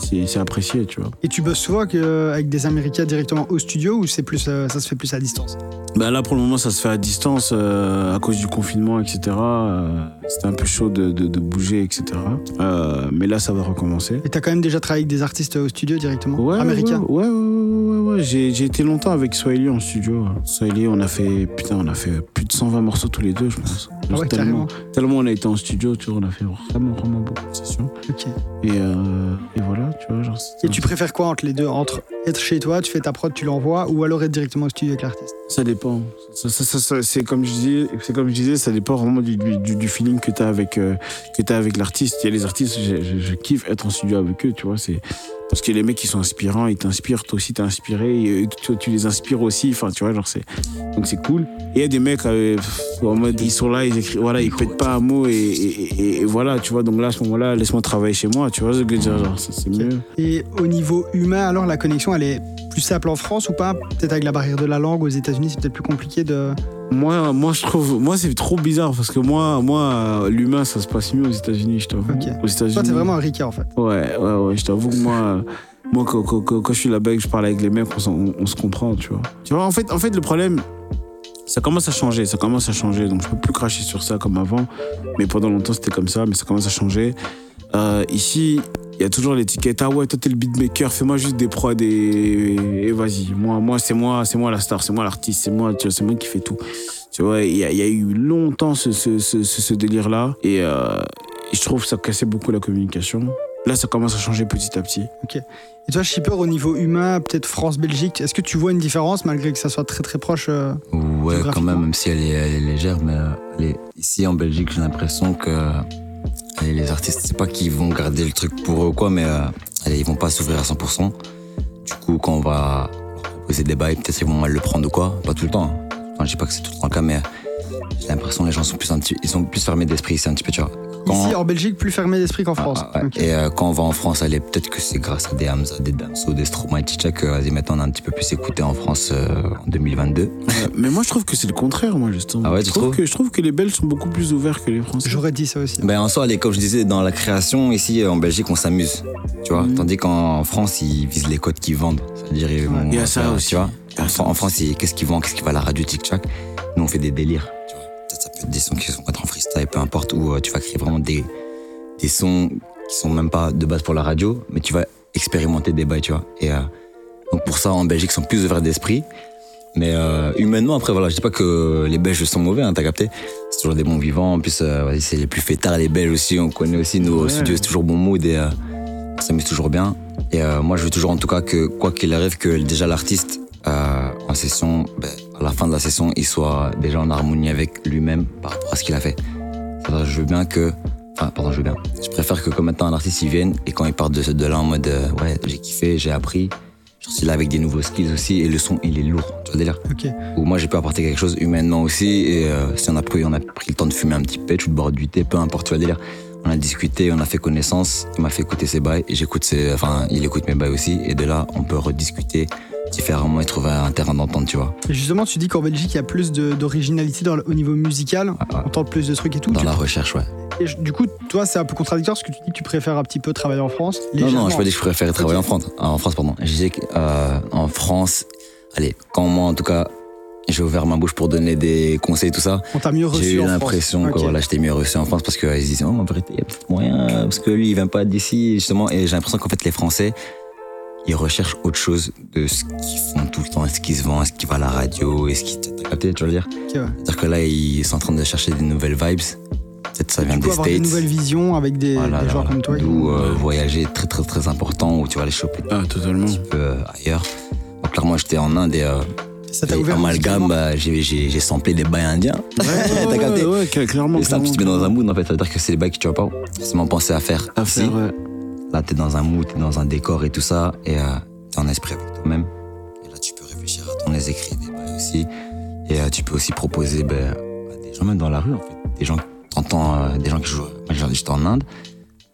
c'est apprécié, tu vois. Et tu bosses souvent avec, euh, avec des Américains directement au studio ou c'est plus, euh, ça se fait plus à distance? Ben là, pour le moment, ça se fait à distance euh, à cause du confinement, etc. Euh, C'était un peu chaud de, de, de bouger, etc. Euh, mais là, ça va recommencer. Et t'as quand même déjà travaillé avec des artistes au studio directement? Ouais, Américains? Ouais, ouais, ouais, ouais. J'ai, été longtemps avec Swahili en studio. Swahili, on a fait, putain, on a fait plus de 120 morceaux tous les deux, je pense. Ah ouais, tellement, tellement on a été en studio, tu vois, on a fait vraiment, vraiment beaucoup de sessions. Ok. Et, et voilà, tu vois, genre. c'est- Et tu préfères quoi entre les deux Entre être chez toi, tu fais ta prod, tu l'envoies, ou alors être directement au studio avec l'artiste? Ça dépend. Ça, ça, ça, ça, c'est comme je disais, c'est comme je disais, ça dépend vraiment du, du, du- du feeling que tu as avec euh, que t'as avec l'artiste. Il y a les artistes, je, je- je kiffe être en studio avec eux, tu vois. C'est parce que les mecs qui sont inspirants, ils t'inspirent, toi aussi t'es inspiré, eux, tu, tu les inspires aussi. Enfin, tu vois, genre c'est donc c'est cool. Et il y a des mecs euh, pff, en mode ils sont là, ils écrivent, voilà, ils pètent pas un mot et, et, et- et voilà, tu vois. Donc là, à ce moment-là, laisse-moi travailler chez moi, tu vois ce que je veux dire, genre, c'est c'est mieux. Et au niveau humain, alors la connexion, elle est plus simple en France ou pas Peut-être avec la barrière de la langue aux États-Unis, c'est peut-être plus compliqué de. Moi, moi, je trouve, moi, c'est trop bizarre parce que moi, moi, l'humain, ça se passe mieux aux États-Unis, je t'avoue. Aux États-Unis. Toi, t'es vraiment un Ricard en fait. Ouais, ouais, ouais, je t'avoue que moi, moi quand, quand, quand- quand je suis là-bas et que je parle avec les mecs, on, s'en- on- on se comprend, tu vois. Tu vois, en fait, en fait, le problème, ça commence à changer, ça commence à changer. Donc, je peux plus cracher sur ça comme avant. Mais pendant longtemps, c'était comme ça, mais ça commence à changer. Euh, ici, il y a toujours l'étiquette ah ouais toi t'es le beatmaker fais-moi juste des prods et, et vas-y. Moi moi c'est moi c'est moi la star c'est moi l'artiste c'est moi tu vois, c'est moi qui fais tout. Tu vois il y, y a eu longtemps ce, ce, ce, ce délire là et, euh, et je trouve que ça cassait beaucoup la communication. Là ça commence à changer petit à petit. Et toi, Shipper, au niveau humain, peut-être France-Belgique, est-ce que tu vois une différence malgré que ça soit très très proche euh, Ouais, quand même, même si elle est, elle est légère, mais euh, elle est- ici en Belgique, j'ai l'impression que les artistes, c'est pas qu'ils vont garder le truc pour eux ou quoi, mais euh, ils vont pas s'ouvrir à 100%. Du coup, quand on va leur proposer des bails, peut-être ils vont mal le prendre ou quoi, pas tout le temps. hein. Je dis pas que c'est tout le temps le cas, mais j'ai l'impression que les gens sont plus ils sont plus fermés d'esprit, c'est un petit peu, tu vois. Quand- Ici, en Belgique, plus fermé d'esprit qu'en France. ah, ouais. Ok. Et euh, quand on va en France, allez, peut-être que c'est grâce à des Hamza, des Damso, des Stromae, Chicha que vas-y, maintenant on a un petit peu plus écouté en France euh, en 2022. Euh, mais moi je trouve que c'est le contraire moi justement Ah ouais, je tu trouve trouves que je trouve que les Belges sont beaucoup plus ouverts que les Français J'aurais dit ça aussi. Ben en soi, allez, comme je disais, dans la création, ici en Belgique, on s'amuse. Tu vois, Mhm. tandis qu'en France, ils visent les codes qu'ils vendent. C'est-à-dire, ils vont Il y a ça faire, aussi. Tu vois, en, ça en aussi. France, qu'est-ce qu'ils vendent, qu'est-ce qui va à la radio, tic-tac. Nous, on fait des délires. Des sons qui vont être en freestyle, peu importe, où euh, tu vas créer vraiment des, des sons qui sont même pas de base pour la radio, mais tu vas expérimenter des bails, tu vois. Et euh, donc pour ça, en Belgique, ils sont plus ouverts d'esprit. Mais euh, humainement, après, voilà, je dis pas que les Belges sont mauvais, hein, t'as capté. C'est toujours des bons vivants. En plus, euh, c'est les plus fêtards, les Belges aussi. On connaît aussi nos Ouais. studios, c'est toujours bon mood et on s'amuse toujours bien. Et moi, je veux toujours, en tout cas, que quoi qu'il arrive, que déjà l'artiste, euh, en session, ben, à la fin de la session, il soit déjà en harmonie avec lui-même par rapport à ce qu'il a fait. C'est-à-dire, je veux bien que. Enfin, pardon, je veux bien. Je préfère que comme maintenant un artiste il vienne et quand il part de, de là en mode euh, ouais, j'ai kiffé, j'ai appris. Genre, c'est là avec des nouveaux skills aussi et le son il est lourd. Tu vois délire Ok. où moi j'ai pu apporter quelque chose humainement aussi et euh, si on a pris on a pris le temps de fumer un petit patch ou de boire du thé peu importe tu vois délire on a discuté on a fait connaissance il m'a fait écouter ses bails et j'écoute ses enfin il écoute mes bails aussi et de là on peut rediscuter différemment et trouver un terrain d'entente tu vois Et justement, tu dis qu'en Belgique, il y a plus d'originalité au niveau musical. Ouais, ouais. On tente plus de trucs et tout. dans la recherche ouais et du coup, toi, c'est un peu contradictoire parce que tu dis que tu préfères un petit peu travailler en France. non non je peux dire que je préfère travailler en France en France pardon je disais qu'en France allez quand moi en tout cas j'ai ouvert ma bouche pour donner des conseils, tout ça. On t'a mieux reçu J'ai eu l'impression que Ok. voilà, j'étais mieux reçu en France parce qu'ils se disaient, oh, en vérité, il y a peut-être moyen, parce que lui, il vient pas d'ici, justement. Et j'ai l'impression qu'en fait, les Français, ils recherchent autre chose de ce qu'ils font tout le temps. Est-ce qu'ils se vendent, est-ce qu'ils vont à la radio, est-ce qu'ils. T'as capté, tu veux dire? Ok, ouais. C'est-à-dire que là, ils sont en train de chercher des nouvelles vibes. Peut-être ça vient Du coup, des avoir States. des nouvelles visions avec des, Voilà, des gens voilà. comme toi. D'où euh, voyager est très très très important, où tu vas aller choper Ah, totalement. un petit peu euh, ailleurs. Donc clairement, j'étais en Inde et, euh, Ça t'a et ouvert amalgame, bah, j'ai j'ai j'ai samplé des bails indiens. Ouais, T'as capté? ouais, ouais, cl- clairement. Et ça, tu te mets dans un mood en fait, ça veut dire que c'est des bails que tu vas pas forcément penser à faire. À faire, ouais. Là, t'es dans un mood, t'es dans un décor et tout ça, et euh, t'es en esprit avec toi-même. Et là, tu peux réfléchir à ton écrits, des bails aussi. Et euh, tu peux aussi proposer ben, à des gens, même dans la rue, en fait. Des gens, t'entends euh, des gens qui jouent. Moi, j'étais en Inde,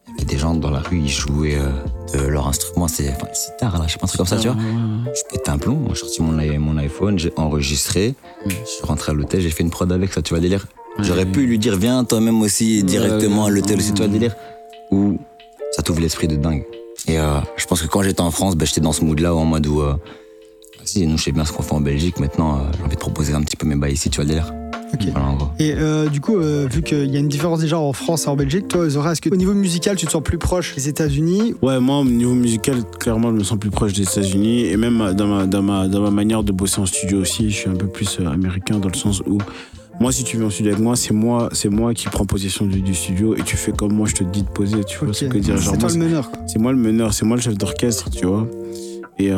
il y avait des gens dans la rue, ils jouaient euh, de leur instrument, c'est enfin, sitar, là, je sais pas, un truc comme ça, tu vois. Je pète un plomb, j'ai sorti mon, mon iPhone, j'ai enregistré, Mm. je suis rentré à l'hôtel, j'ai fait une prod avec ça, tu vois, délire. J'aurais pu lui dire, viens toi-même aussi directement à l'hôtel aussi, tu vois, délire. Ou ça t'ouvre l'esprit de dingue. Et euh, je pense que quand j'étais en France, ben, j'étais dans ce mood-là, en mode où, euh, si, nous, je sais bien ce qu'on fait en Belgique, maintenant, euh, j'ai envie de proposer un petit peu mes bails ici, tu vois, délire. Voilà, en gros. Et euh, du coup, euh, vu qu'il y a une différence déjà en France et en Belgique, toi, Zora, est-ce que au niveau musical, tu te sens plus proche des États-Unis Ouais, moi, au niveau musical, clairement, je me sens plus proche des États-Unis. Et même dans ma, dans, ma, dans ma manière de bosser en studio aussi, je suis un peu plus américain dans le sens où, moi, si tu viens en studio avec moi, c'est moi, c'est moi qui prends possession du, du studio et tu fais comme moi, je te dis de poser. Tu vois ce que dire C'est toi moi, le meneur. c'est moi le meneur, c'est moi le chef d'orchestre, tu vois. Et euh,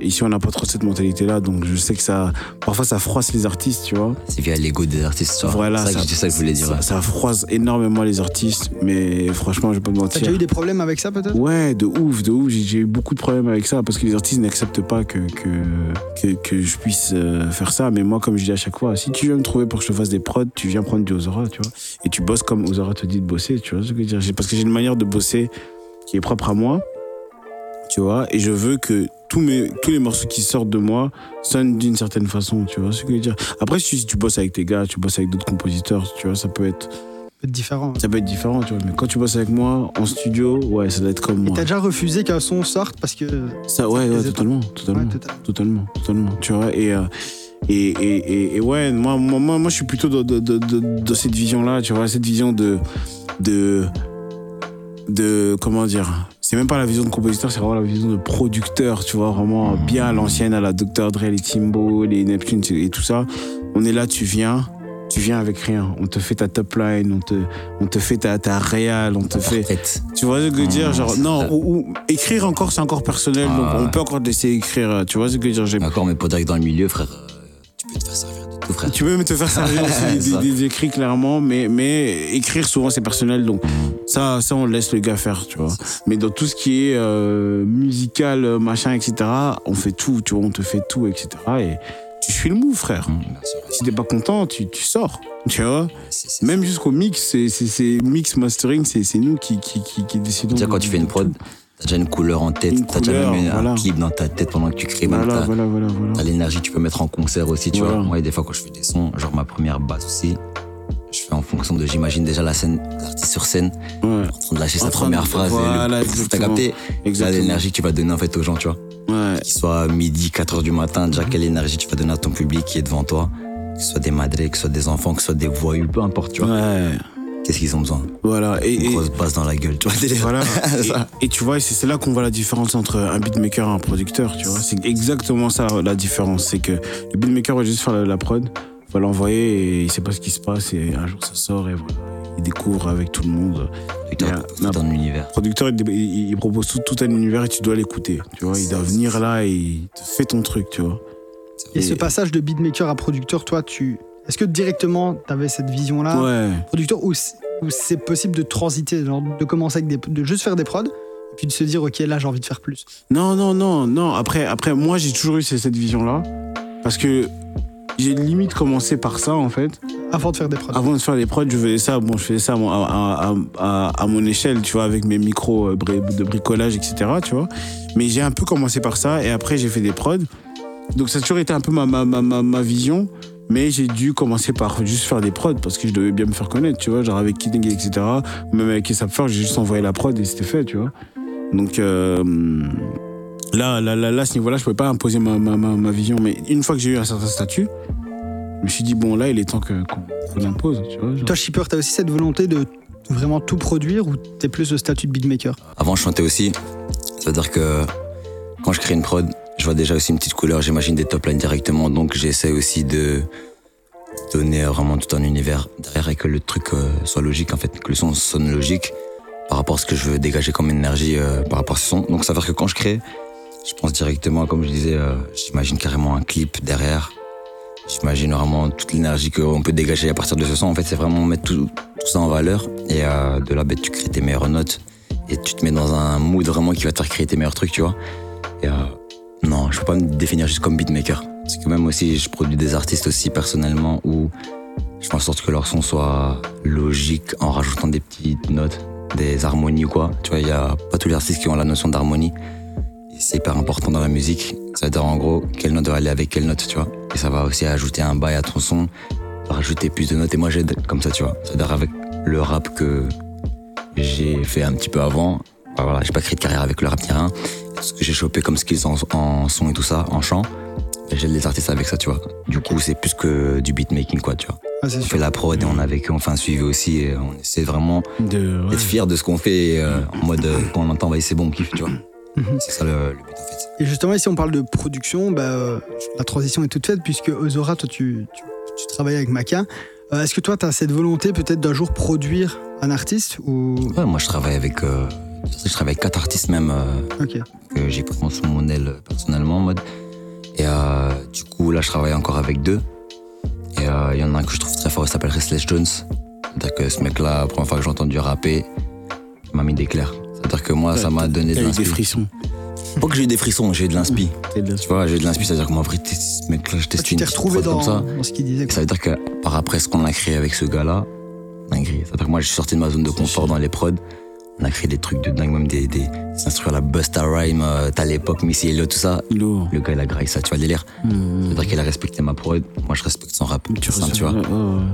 ici, on n'a pas trop cette mentalité-là, donc je sais que ça, parfois, ça froisse les artistes, tu vois. C'est via l'ego des artistes, tu vois. Voilà, c'est ça, que- c'est ça que je voulais dire. Ça, ça froisse énormément les artistes, mais franchement, je vais pas te T'as mentir. déjà eu des problèmes avec ça peut-être? Ouais, de ouf, de ouf. J'ai- eu beaucoup de problèmes avec ça parce que les artistes n'acceptent pas que, que, que, que je puisse euh, faire ça. Mais moi, comme je dis à chaque fois, si tu viens me trouver pour que je te fasse des prods, tu viens prendre du Ozora, tu vois. Et tu bosses comme Ozora te dit de bosser, tu vois ce que je veux dire? Parce que j'ai une manière de bosser qui est propre à moi, tu vois. Et je veux que tous, mes, tous les morceaux qui sortent de moi sonnent d'une certaine façon, tu vois ce que je veux dire. Après, si tu, bosses avec tes gars, tu bosses avec d'autres compositeurs, tu vois, ça peut être, peut être différent. ça peut être différent, tu vois. Mais quand tu bosses avec moi en studio, ouais, ça doit être comme moi. t'as déjà refusé qu'un son sorte parce que. Ça, ouais, ouais, totalement, totalement, Ouais, total. totalement, totalement. Tu vois, et, euh, et, et, et, et ouais, moi, moi, moi, moi, je suis plutôt dans, dans- dans cette vision-là, tu vois, cette vision de, de, de, comment dire, c'est même pas la vision de compositeur, c'est vraiment la vision de producteur, tu vois, vraiment bien à l'ancienne, à la Dr. Dre, les Timbo, les Neptune et tout ça. On est là, tu viens. Tu viens avec rien. On te fait ta top line, on te, on te fait ta, ta réal, on te fait. Tu vois ce que je veux dire Mmh, Genre, non, ça. ou, ou- écrire encore, c'est encore personnel, Ah, donc on peut encore laisser écrire. Tu vois ce que je veux dire D'accord, mais pour dire que dans le milieu, frère, tu peux te faire de tout, frère. Tu peux même te faire servir aussi des, écrits, clairement, mais, mais écrire, souvent, c'est personnel, donc ça, ça, on laisse le gars faire, tu vois. Mais dans tout ce qui est euh, musical, machin, etc., on fait tout, tu vois, on te fait tout, etc. Et tu suis le move, frère. Sûr. Si t'es pas content, tu, tu sors, tu vois. C'est- c'est- Même jusqu'au mix, c'est c'est- c'est mix mastering, c'est c'est nous qui, qui, qui, qui décidons. Déjà, quand tu fais une prod, tout. T'as déjà une couleur en tête, t'as déjà même un clip dans ta tête pendant que tu crées, même Voilà, t'as- voilà, voilà, voilà. T'as l'énergie, tu peux mettre en concert aussi, tu vois. Moi, des fois, quand je fais des sons, genre ma première basse aussi, je fais en fonction de, j'imagine déjà la scène, l'artiste sur scène, Ouais, en train de lâcher En sa première de- phrase. et voilà, le- T'as exactement. capté exactement. l'énergie que tu vas donner en fait aux gens, tu vois. Ouais, Qu'il soit midi, 4 heures du matin, déjà quelle énergie tu vas donner à ton public qui est devant toi. Que ce soit des madrés, que ce soit des enfants, que ce soit des voyous, peu importe, tu vois. ouais, Qu'est-ce qu'ils ont besoin voilà. Et, Une et- grosse basse dans la gueule, tu vois. voilà. Et, et tu vois, c'est là qu'on voit la différence entre un beatmaker et un producteur, tu vois. C'est exactement ça la différence. C'est que le beatmaker va juste faire la, la prod, va l'envoyer et il sait pas ce qui se passe et un jour ça sort et voilà. Il découvre avec tout le monde. Tout Mais, un univers. Producteur, il, il- il propose tout, tout un univers et tu dois l'écouter. Tu vois, il doit venir là et il te fait ton truc, tu vois. Et Et- ce passage de beatmaker à producteur, toi, tu. Est-ce que directement t'avais cette vision-là Ouais. Producteur ou c'est possible de transiter, genre de commencer avec des. de juste faire des prods et puis de se dire, ok, là j'ai envie de faire plus? Non, non, non, non. Après, après moi, j'ai toujours eu cette vision-là. Parce que j'ai limite commencé par ça, en fait. Avant de faire des prods. Avant de faire des prods, je faisais ça. Bon, je faisais ça à, mon- à, à- à- à mon échelle, tu vois, avec mes micros euh, de bricolage, etc., tu vois. Mais j'ai un peu commencé par ça et après, j'ai fait des prods. Donc, ça a toujours été un peu ma, ma, ma, ma vision. Mais j'ai dû commencer par juste faire des prods parce que je devais bien me faire connaître, tu vois. Genre avec Kidding, etc. Même avec Sapphire, j'ai juste envoyé la prod et c'était fait, tu vois. Donc, euh, là, là, là, là, à ce niveau-là, je pouvais pas imposer ma, ma, ma, ma vision. Mais une fois que j'ai eu un certain statut, je me suis dit, bon, là, il est temps que- qu'on qu'on l'impose. Tu vois, genre. Toi, Shipper, t'as aussi cette volonté de vraiment tout produire ou t'es plus au statut de beatmaker? Avant, je chantais aussi. Ça veut dire que quand je crée une prod, je vois déjà aussi une petite couleur, j'imagine des top lines directement. Donc, j'essaie aussi de donner vraiment tout un univers derrière et que le truc euh, soit logique, en fait, que le son sonne logique par rapport à ce que je veux dégager comme énergie euh, par rapport à ce son. Donc, ça veut dire que quand je crée, je pense directement, comme je disais, euh, j'imagine carrément un clip derrière. J'imagine vraiment toute l'énergie qu'on peut dégager à partir de ce son. En fait, c'est vraiment mettre tout, ça en valeur. Et de là, ben, tu crées tes meilleures notes. Et tu te mets dans un mood vraiment qui va te faire créer tes meilleurs trucs, tu vois. Non, je peux pas me définir juste comme beatmaker. Parce que même aussi, je produis des artistes aussi personnellement où je fais en sorte que leur son soit logique en rajoutant des petites notes, des harmonies ou quoi. Tu vois, il y a pas tous les artistes qui ont la notion d'harmonie. C'est hyper important dans la musique. Ça veut dire en gros quelle note doit aller avec quelle note, tu vois. Et ça va aussi ajouter un bail à ton son, rajouter plus de notes. Et moi, j'aide comme ça, tu vois. Ça veut dire avec le rap que j'ai fait un petit peu avant. Bah voilà, j'ai pas créé de carrière avec le rap ni rien. Ce que j'ai chopé comme skills en, en son et tout ça, en chant, j'aide les artistes avec ça, tu vois. Du coup, c'est plus que du beatmaking, quoi, tu vois. Ah, On sûr. fait la prod et on a avec eux, un suivi aussi et on essaie vraiment De, ouais. d'être fier de ce qu'on fait euh, en mode euh, quand on entend, bah, c'est bon, on kiffe, tu vois. Mhm. C'est ça le, le but en fait. Et justement, ici, on parle de production. Bah, la transition est toute faite puisque Ozora, toi, tu, tu, tu travailles avec Maca. Euh, Est-ce que toi, tu as cette volonté peut-être d'un jour produire un artiste ou... Ouais, moi je travaille avec, euh, je travaille avec quatre artistes même euh, que j'ai pris sous mon aile personnellement en mode. Et euh, du coup là je travaille encore avec deux. Et euh, il y en a un que je trouve très fort, il s'appelle Restless Jones. C'est-à-dire que ce mec-là, la première fois que j'ai entendu rapper, il m'a mis des clairs. C'est-à-dire que moi ça m'a donné de des l'inspi. frissons. Pas que j'ai eu des frissons, j'ai eu de l'inspi. T'as eu de la- Tu vois, j'ai eu de l'inspi, c'est-à-dire que moi en vrai, ce mec-là, je Ah, testais tu une retrouvé prod dans, comme ça. dans ce qu'il disait. Quoi. ça veut dire que par après ce qu'on a créé avec ce gars-là, dinguerie. C'est-à-dire que moi, je suis sorti de ma zone de confort dans les prods. On a créé des trucs de dingue, même des, des, des instruments à la Busta Rhyme, euh, t'as l'époque, Missy Elliott, tout ça. Lourd. Le gars, il a graillé ça, tu vois, le délire. Mmh. C'est-à-dire qu'il a respecté ma prod. Moi, je respecte son rap. Tu C'est simple, tu vois.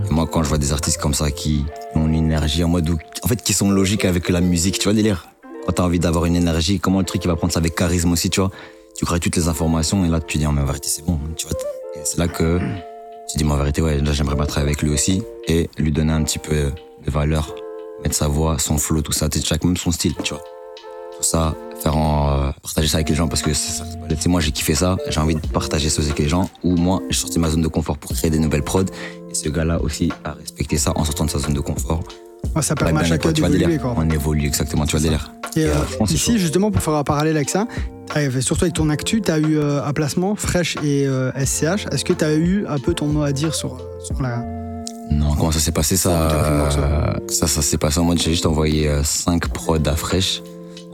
Et moi, quand je vois des artistes comme ça qui ont une énergie en mode où, en fait, qui sont logiques avec la musique, tu vois, le délire. Quand t'as envie d'avoir une énergie, comment le truc, il va prendre ça avec charisme aussi, tu vois. Tu crées toutes les informations et là, tu dis, oh, mais en vérité, c'est bon, tu vois. Et c'est là que tu dis, mais en vérité, ouais, là, j'aimerais bien travailler avec lui aussi et lui donner un petit peu de valeur, mettre sa voix, son flow, tout ça, chaque même son style, tu vois. Tout ça, faire en, euh, partager ça avec les gens parce que c'est moi, j'ai kiffé ça, j'ai envie de partager ça avec les gens ou moi, suis sorti ma zone de confort pour créer des nouvelles prods et ce gars-là aussi a respecté ça en sortant de sa zone de confort. Ça permet à chacun d'évoluer. quoi. On évolue exactement, tu vois, délire. Et euh, euh, ici, chaud. justement, pour faire un parallèle avec ça, t'as- surtout avec ton actu, tu as eu euh, un placement, Fresh et SCH. Est-ce que tu as eu un peu ton mot à dire sur, sur la. Non, comment ça s'est passé ça euh, Ça, ça s'est passé en mode j'ai juste envoyé 5 prods à Fresh.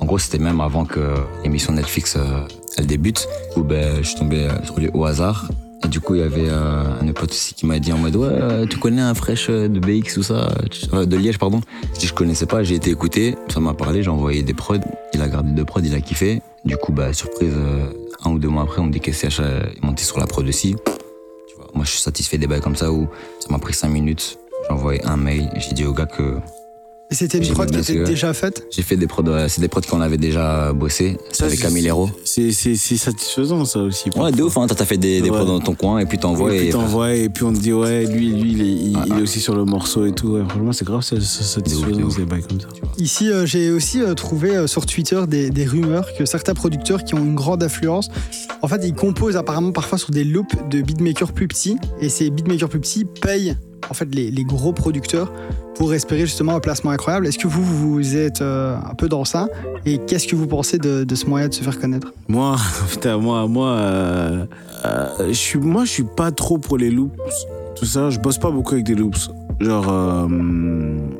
En gros, c'était même avant que l'émission Netflix euh, elle débute. Du coup, ben, je suis tombé euh, sur lui au hasard. Et du coup, il y avait euh, un pote aussi qui m'a dit en mode ouais, euh, tu connais un Fresh euh, de BX ou ça, euh, de Liège pardon. Je dis je connaissais pas, j'ai été écouté, ça m'a parlé, j'ai envoyé des prods. Il a gardé deux prods, il a kiffé. Du coup, bah surprise, euh, un ou deux mois après, on me dit que euh, est monté sur la prod aussi. Moi, je suis satisfait des bails comme ça où ça m'a pris 5 minutes. J'ai envoyé un mail, j'ai dit au gars que Et c'était une J'ai prod qui était déjà faite? J'ai fait des prods, c'est des prods qu'on avait déjà bossé. Ça, avec Camille Hérault. C'est satisfaisant, ça aussi. Ouais, de ouf, hein, t'as fait des, des Ouais. prods dans ton coin et puis t'envoies et puis t'envoies et puis on te dit ouais lui lui il est, il, Ah, il est aussi sur le morceau et tout ouais, franchement c'est grave c'est satisfaisant ouf. ces bails comme ça Ici, euh, j'ai aussi euh, trouvé euh, sur Twitter des, des rumeurs que certains producteurs qui ont une grande influence, en fait, ils composent apparemment parfois sur des loops de beatmakers plus petits, et ces beatmakers plus petits payent en fait les, gros producteurs pour espérer justement un placement incroyable. Est-ce que vous, vous êtes euh, un peu dans ça? Et qu'est-ce que vous pensez de, ce moyen de se faire connaître? Moi putain moi moi euh, euh, je suis moi je suis pas trop pour les loops. Tout ça je bosse pas beaucoup avec des loops. Genre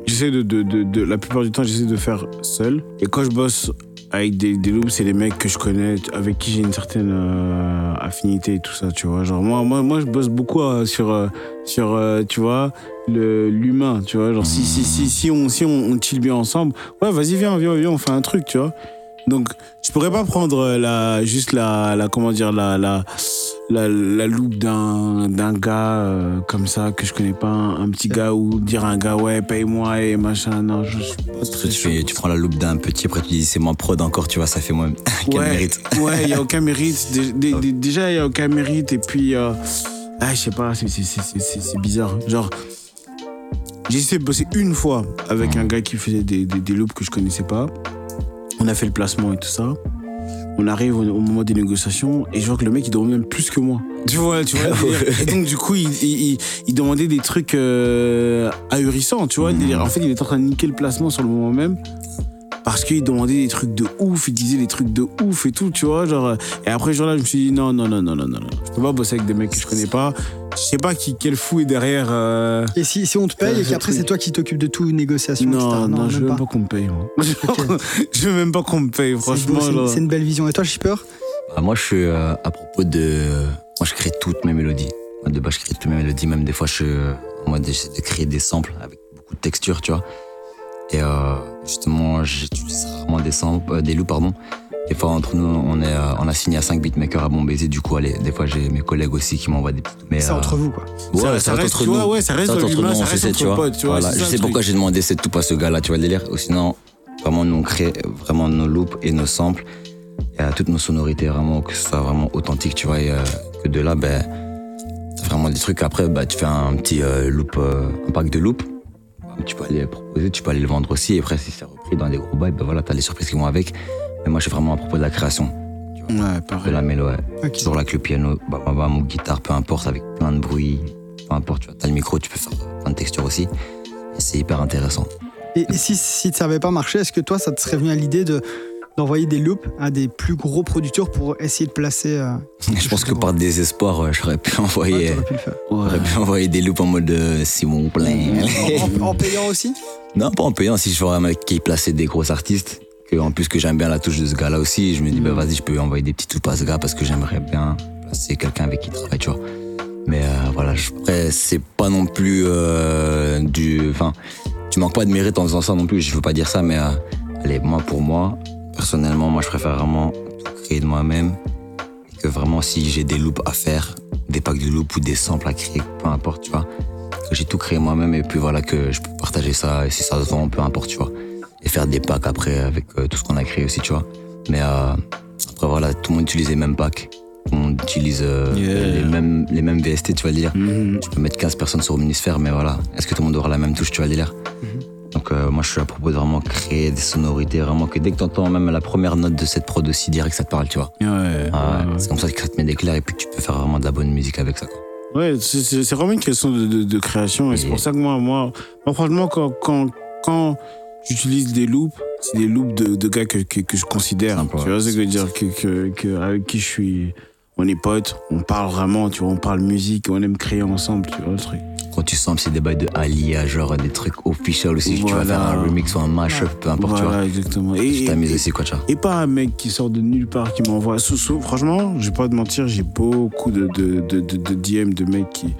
j'essaie de- la plupart du temps j'essaie de faire seul. Et quand je bosse avec des, des loops c'est des mecs que je connais avec qui j'ai une certaine euh, affinité et tout ça tu vois. Genre moi moi moi je bosse beaucoup euh, sur euh, sur tu vois l'humain tu vois. Genre si si si si on si on, on bien ensemble ouais vas-y viens viens viens on fait un truc tu vois. Donc, je pourrais pas prendre la, juste la, la comment dire, la, la, la loupe d'un, d'un gars euh, comme ça que je connais pas, un, un petit gars ou dire à un gars, ouais, paye-moi et machin. Non, je suis pas Tu, très fais- tu prends la loupe d'un petit, après tu dis c'est moins prod encore, tu vois, ça fait moins. Quel ouais, mérite. Ouais, il y a aucun mérite. Dé- dé- dé- déjà, il y a aucun mérite. Et puis, euh, ah, je sais pas, c'est- bizarre. Genre, j'ai essayé de bosser une fois avec un gars qui faisait des, des, des loops que je connaissais pas. On a fait le placement et tout ça. On arrive au, au moment des négociations et je vois que le mec il demande même plus que moi. Tu vois, tu vois. délire. et donc du coup il, il, il- il demandait des trucs euh, ahurissants, tu vois. En fait il était en train de niquer le placement sur le moment même parce qu'il demandait des trucs de ouf, il disait des trucs de ouf et tout, tu vois. Genre, euh, et après, ce jour-là, je me suis dit, non, non, non, non, non, non, non. Je peux pas bosser avec des mecs que je connais pas. Je sais pas qui, quel fou est derrière. euh, Et si, si on te paye Euh, et ce qu'après c'est toi qui t'occupes de tout, négociation, etc. Non, non, je veux même pas qu'on me paye, moi. je veux même pas qu'on me paye, franchement. c'est une- genre. belle vision. Et toi, Shipper? Bah, moi, je suis euh, à propos de. Moi, je crée toutes mes mélodies. Moi, de base, je crée toutes mes mélodies. Même des fois, je suis euh, en mode j'essaie de créer des samples avec beaucoup de textures, tu vois. Et euh, justement, j'utilise rarement des samples, euh, des loops, pardon. Des fois, entre nous, on, est, euh, on a signé à 5 beatmakers à baiser. Du coup, allez, des fois, j'ai mes collègues aussi qui m'envoient des petits. Mais, C'est euh, entre vous, quoi. Ouais, Ça- ça, ça reste reste, entre tu vois, nous. ouais, ça reste Ça entre nous, on tu vois. potes, tu vois, Voilà, c'est je sais pourquoi j'ai demandé c'est tout à ce gars-là, tu vois le délire. Ou sinon, vraiment, nous, on crée vraiment nos loops et nos samples. Et euh, toutes nos sonorités, vraiment, que ce soit vraiment authentique, tu vois. Et, que de là, ben, t'as vraiment des trucs. Après, bah, tu fais un petit loop, un pack de loops. Tu peux aller proposer, tu peux aller le vendre aussi. Et après, si c'est repris dans des gros bails, ben voilà, t'as les surprises qui vont avec. Mais moi, je suis vraiment à propos de la création. Ouais, De pareil. la mélo, ouais. Ok. Toujours là avec le piano, bah, bah, bah, mon guitare, peu importe, avec plein de bruit, peu importe, tu vois, t'as le micro, tu peux faire plein de textures aussi. Et c'est hyper intéressant. Et, et si, si ça n'avait pas marché, est-ce que toi, ça te serait venu à l'idée de d'envoyer des loops à des plus gros producteurs pour essayer de placer. euh, Je pense que par désespoir, euh, j'aurais pu ouais, envoyer, t'aurais pu le faire. j'aurais pu envoyer des loops en mode euh, s'il vous plaît. En, en payant aussi non, pas en payant, si je vois un mec qui plaçait des gros artistes, que en plus que j'aime bien la touche de ce gars-là aussi, je me dis, bah vas-y, je peux envoyer des petits loops à ce gars parce que j'aimerais bien placer quelqu'un avec qui il travaille, tu vois. Mais euh, voilà, je- après, c'est pas non plus du. Enfin, tu manques pas de mérite en faisant ça non plus, je veux pas dire ça, mais allez, moi, pour moi, personnellement, moi, je préfère vraiment tout créer de moi-même. Et que vraiment, si j'ai des loops à faire, des packs de loops ou des samples à créer, peu importe, tu vois, que j'ai tout créé moi-même et puis voilà, que je peux partager ça et si ça se vend, peu importe, tu vois. Et faire des packs après avec euh, tout ce qu'on a créé aussi, tu vois. Mais euh, après, voilà, tout le monde utilise les mêmes packs. Tout le monde utilise euh, Yeah. les, mêmes, les mêmes VST, tu vas dire. Mhm. Tu peux mettre 15 personnes sur Omnisphère, mais voilà. Est-ce que tout le monde aura la même touche, tu vas dire? Mhm. Donc, euh, moi, je suis à propos de vraiment créer des sonorités, vraiment que dès que tu entends même la première note de cette prod aussi, direct, ça te parle, tu vois. Ouais, Ah, ouais. C'est comme ça que ça te met des clairs et puis tu peux faire vraiment de la bonne musique avec ça, quoi. Ouais, c'est- vraiment une question de, de- de création et c'est pour ça que moi, moi, moi, franchement, quand, quand, quand j'utilise des loops, c'est des loops de, de gars que, que, que je considère. Simple, tu vois ce que je veux dire que, que, que avec qui je suis, on est potes, on parle vraiment, tu vois, on parle musique, on aime créer ensemble, tu vois le truc. Quand tu sens que c'est des bails de Alia, genre des trucs officiels aussi, tu vas Voilà. faire un remix ou un mashup, peu importe, tu vois. voilà, exactement. Tu Et, t'amuses et, aussi, quoi, tu vois. et pas un mec qui sort de nulle part qui m'envoie. Sou- sou- Franchement, je vais pas te mentir, j'ai beaucoup de, de, de, de, de DM de mecs qui,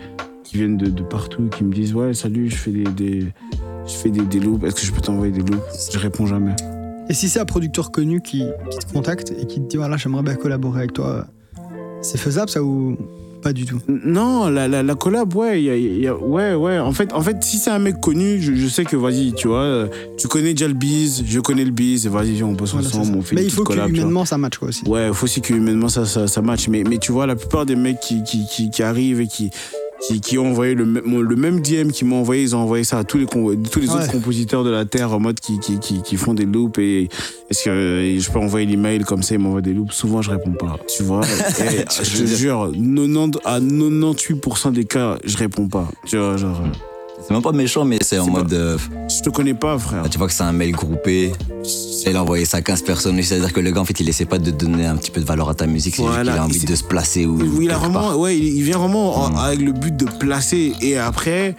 qui viennent de, de partout, qui me disent Ouais, salut, je fais des, des, je fais des, des loops, est-ce que je peux t'envoyer des loops? Je réponds jamais. Et si c'est un producteur connu qui, qui te contacte et qui te dit voilà, j'aimerais bien collaborer avec toi, c'est faisable ça ou pas du tout Non, la, la, la collab, ouais, y a- il y a- ouais, ouais. En fait, en fait, si c'est un mec connu, je, je sais que, vas-y, tu vois, euh, tu connais déjà le biz, je connais le biz, et vas-y, on bosse Voilà, ensemble, on fait Mais une il faut que humainement ça matche quoi aussi. Ouais, il faut aussi que humainement ça, ça, ça match. Mais, mais tu vois, la plupart des mecs qui, qui, qui, qui arrivent et qui, qui, qui ont envoyé le, même- le même DM qu'ils m'ont envoyé, ils ont envoyé ça à tous les, tous les Ouais. autres compositeurs de la Terre en mode qui, qui, qui, qui font des loops. Et est-ce que euh, je peux envoyer l'email comme ça, ils m'envoient des loops Souvent, je réponds pas. Tu vois? Et Je te jure, 90, à 98% des cas, je réponds pas. Tu vois, genre, euh, C'est même pas méchant, mais c'est en mode. euh, je te connais pas, frère. Ah, tu vois que c'est un mail groupé. Il a envoyé ça à 15 personnes. C'est-à-dire que le gars, en fait, il essaie pas de donner un petit peu de valeur à ta musique. C'est juste qu'il a envie de se placer ou. Oui, il a vraiment, ouais, il vient vraiment en- Mm. avec le but de placer et après,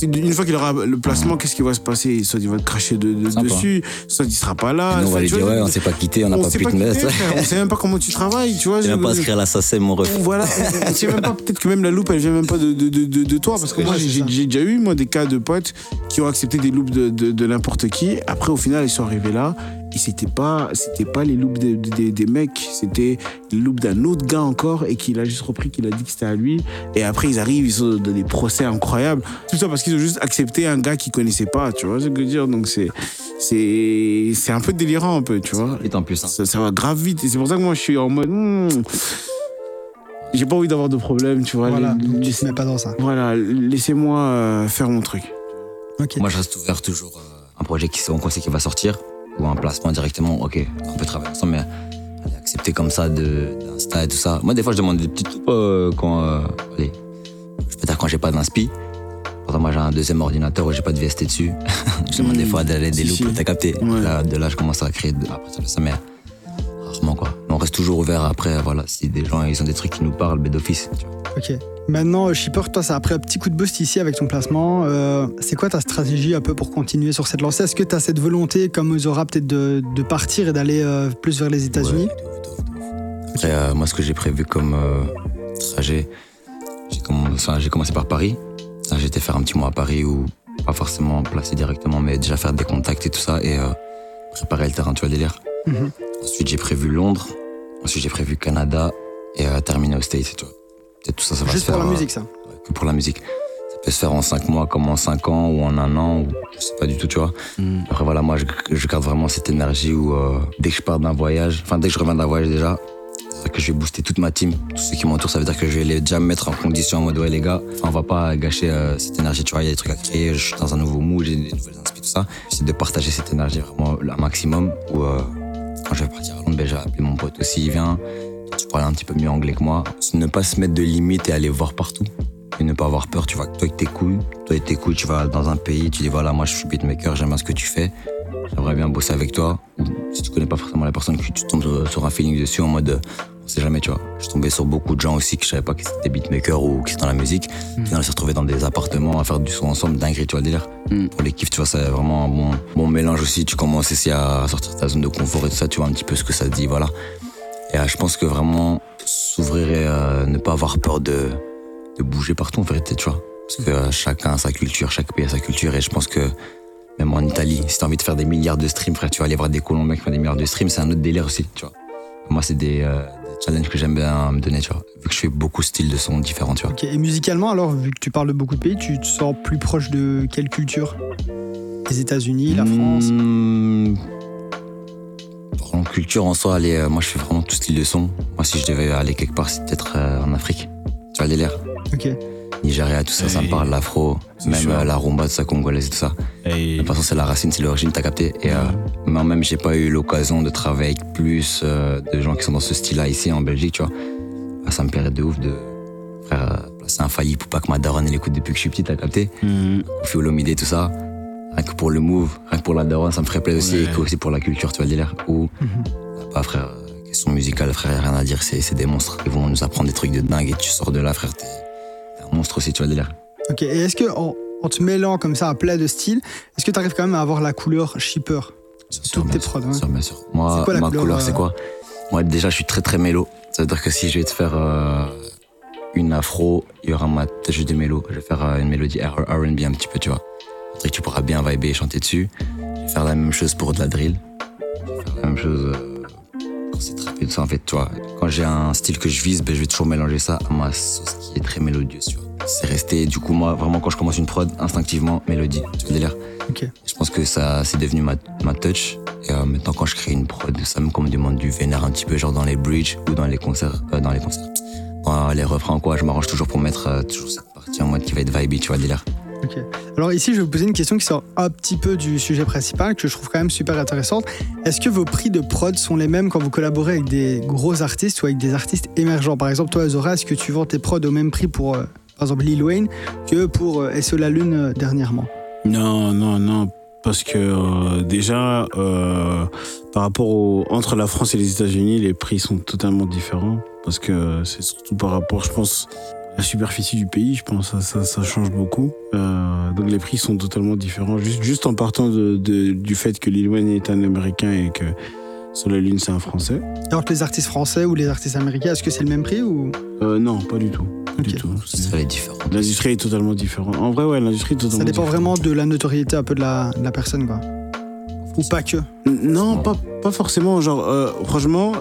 une fois qu'il aura le placement, qu'est-ce qui va se passer? Soit il va te cracher de, de- dessus, soit il sera pas là. Nous, on va lui dire, ouais, on s'est pas quitté, on n'a on pas pu te mettre. on sait même pas comment tu travailles, tu vois. Je- même pas inscrit à la SACEM, mon ref. Voilà, on sait même pas, peut-être que même la loupe, elle vient même pas de, de, toi, parce que moi, j'ai déjà eu, moi, des cas de potes qui ont accepté des loupes de, de, de n'importe qui. Après, au final, ils sont arrivés là, et c'était pas, c'était pas les loops des, des, mecs, c'était les loops d'un autre gars encore et qu'il a juste repris, qu'il a dit que c'était à lui. Et après, ils arrivent, ils ont dans des procès incroyables. Tout ça parce qu'ils ont juste accepté un gars qu'ils connaissaient pas, tu vois ce que je veux dire? Donc c'est, c'est, c'est un peu délirant un peu, tu vois. Et en plus, hein. Ça, ça va grave vite. Et c'est pour ça que moi, je suis en mode. hmm, j'ai pas envie d'avoir de problème, tu vois. Voilà, donc tu mets pas dans ça. voilà, laissez-moi euh, faire mon truc. Moi je reste ouvert toujours euh, un projet qui on sait qu'il va sortir ou un placement directement. Ok, on peut travailler ensemble, mais allez, accepter comme ça d'insta et tout ça. Moi des fois je demande des petites loupes euh, quand euh, allez, je peux dire quand j'ai pas d'inspi. Pourtant moi j'ai un deuxième ordinateur où j'ai pas de VST dessus. je demande des fois d'aller des Si, loupes, si. t'as capté. Ouais. Là, de là je commence à créer de- à partir de ça, mais rarement quoi. Mais reste toujours ouvert après. Voilà, si des gens ils ont des trucs qui nous parlent, ben d'office. Ok. Maintenant, euh, Shipper, toi, ça a pris un petit coup de boost ici avec ton placement. Euh, c'est quoi ta stratégie un peu pour continuer sur cette lancée? Est-ce que tu as cette volonté, comme Zora, peut-être de, de partir et d'aller euh, plus vers les États-Unis? Ouais. Après, euh, moi, ce que j'ai prévu comme trajet, j'ai commencé, par Paris. J'étais faire un petit mois à Paris ou pas forcément placé directement, mais déjà faire des contacts et tout ça et préparer le terrain, tu vois, délire. Mhm. Ensuite, j'ai prévu Londres. Ensuite, j'ai prévu Canada et euh, terminer aux States, tu vois. Peut-être tout ça, ça va Juste se faire. pour la euh, musique, ça. ouais, que pour la musique. Ça peut se faire en 5 mois, comme en 5 ans ou en un an, ou je sais pas du tout, tu vois. Après voilà, moi je, je garde vraiment cette énergie où euh, dès que je pars d'un voyage, enfin dès que je reviens d'un voyage déjà, c'est que je vais booster toute ma team, tous ceux qui m'entourent, ça veut dire que je vais les déjà me mettre en condition en mode ouais les gars, on va pas gâcher euh, cette énergie, tu vois, il y a des trucs à créer, je suis dans un nouveau mood, j'ai des nouvelles inspirations, tout ça. J'essaie de partager cette énergie vraiment un maximum où euh, quand je vais partir à Londres, ben, j'ai appelé mon pote aussi, il vient, tu parles un petit peu mieux anglais que moi. Ne pas se mettre de limites et aller voir partout et ne pas avoir peur, tu vois. Toi avec tes couilles, toi tes couilles, tu vas dans un pays, tu dis voilà, moi je suis beatmaker, j'aime bien ce que tu fais, j'aimerais bien bosser avec toi. Si tu connais pas forcément la personne, que tu tombes sur, un feeling dessus en mode, sait jamais, tu vois. Je suis tombé sur beaucoup de gens aussi que je savais pas qu'ils étaient beatmakers ou qui étaient dans la musique. Au final, on s'est retrouvés dans des appartements à faire du son ensemble, dinguerie, tu vois, le délire. Mm. Pour les kiffs, tu vois, c'est vraiment un bon, bon mélange aussi. Tu commences aussi à sortir de ta zone de confort et tout ça, tu vois un petit peu ce que ça dit, voilà. Et euh, je pense que vraiment s'ouvrir et euh, ne pas avoir peur de, de bouger partout en vérité, tu vois. Parce que euh, chacun a sa culture, chaque pays a sa culture. Et je pense que même en Italie, si t'as envie de faire des milliards de streams, frère, tu vas aller voir des Colombiens qui font des milliards de streams, c'est un autre délire aussi, tu vois. Moi, c'est des, euh, des challenges que j'aime bien me donner, tu vois. Vu que je fais beaucoup de styles de sons différents, tu vois. Ok. Et musicalement, alors, vu que tu parles de beaucoup de pays, tu te sens plus proche de quelle culture? Les États-Unis, la France? Mmh, En culture en soi, allez, euh, moi je fais vraiment tout style de son. Moi, si je devais aller quelque part, c'est peut-être euh, en Afrique. Tu vois délire Ok. Nigeria, tout ça, ça me Et- parle, l'afro, même euh, la rumba, tout ça, congolaise, tout ça. Et De toute façon, c'est la racine, c'est l'origine, t'as capté. Et euh, moi-même, j'ai pas eu l'occasion de travailler avec plus euh, de gens qui sont dans ce style-là ici en Belgique, tu vois. Ah, ça me plairait de ouf de faire placer un failli pour pas que ma daronne elle écoute depuis que je suis petit, t'as capté. Olomide, tout ça. Rien que pour le move, rien que pour la daronne, ça me ferait plaisir aussi, et aussi pour la culture, tu vois le délire. Ou, bah, frère, euh, question musicale, frère, rien à dire, c'est des monstres. Ils vont nous apprendre des trucs de dingue et tu sors de là, frère, t'es monstre aussi, tu vois délire. Ok. Et est-ce que en, en te mêlant comme ça à plein de styles, est-ce que tu arrives quand même à avoir la couleur shipper Toutes bien tes prods, sûr, bien sûr. Moi, quoi ma couleur, couleur, euh, c'est quoi Moi, déjà, je suis très très mélo. Ça veut dire que si je vais te faire euh, une afro, il y aura ma touche de mélo. Je vais faire euh, une mélodie R&B un petit peu, tu vois. Que tu pourras bien vibrer et chanter dessus. Je vais faire la même chose pour de la drill. Je vais faire la même chose c'est trappé, tout ça, en fait, tu vois. Quand j'ai un style que je vise, ben, je vais toujours mélanger ça à ma sauce qui est très mélodieuse, tu vois. C'est resté, du coup, moi, vraiment, quand je commence une prod, instinctivement, mélodie. Tu vois délire Ok. je pense que ça, c'est devenu ma, ma touch. Et euh, maintenant, quand je crée une prod, ça me, comme me demande du vénère un petit peu, genre dans les bridges ou dans les concerts, euh, dans les concerts. Dans les refrains, quoi, je m'arrange toujours pour mettre euh, toujours cette partie en mode qui va être vibey, tu vois, délire. Alors ici, je vais vous poser une question qui sort un petit peu du sujet principal, que je trouve quand même super intéressante. Est-ce que vos prix de prod sont les mêmes quand vous collaborez avec des gros artistes ou avec des artistes émergents? Par exemple, toi, Zora, est-ce que tu vends tes prods au même prix pour, euh, par exemple, Lil Wayne que pour euh, La Lune euh, dernièrement? Non, non, non. Parce que euh, déjà, par rapport entre la France et les États-Unis, les prix sont totalement différents. Parce que c'est surtout par rapport, je pense, la superficie du pays, je pense, ça, ça, ça change beaucoup. Euh, donc les prix sont totalement différents. Juste, juste en partant de, de- du fait que Lil Wayne est un Américain et que Sur la Lune, c'est un Français. Alors que les artistes français ou les artistes américains, est-ce que c'est le même prix ou? Euh, non, pas du tout. Pas du Ok. tout. C'est- Ça, elle est différente. L'industrie est totalement différente. En vrai, ouais, l'industrie est totalement ça dépend différente. vraiment de la notoriété un peu de la, de la personne quoi. Ou pas que Non, pas, pas forcément. Genre, euh, franchement,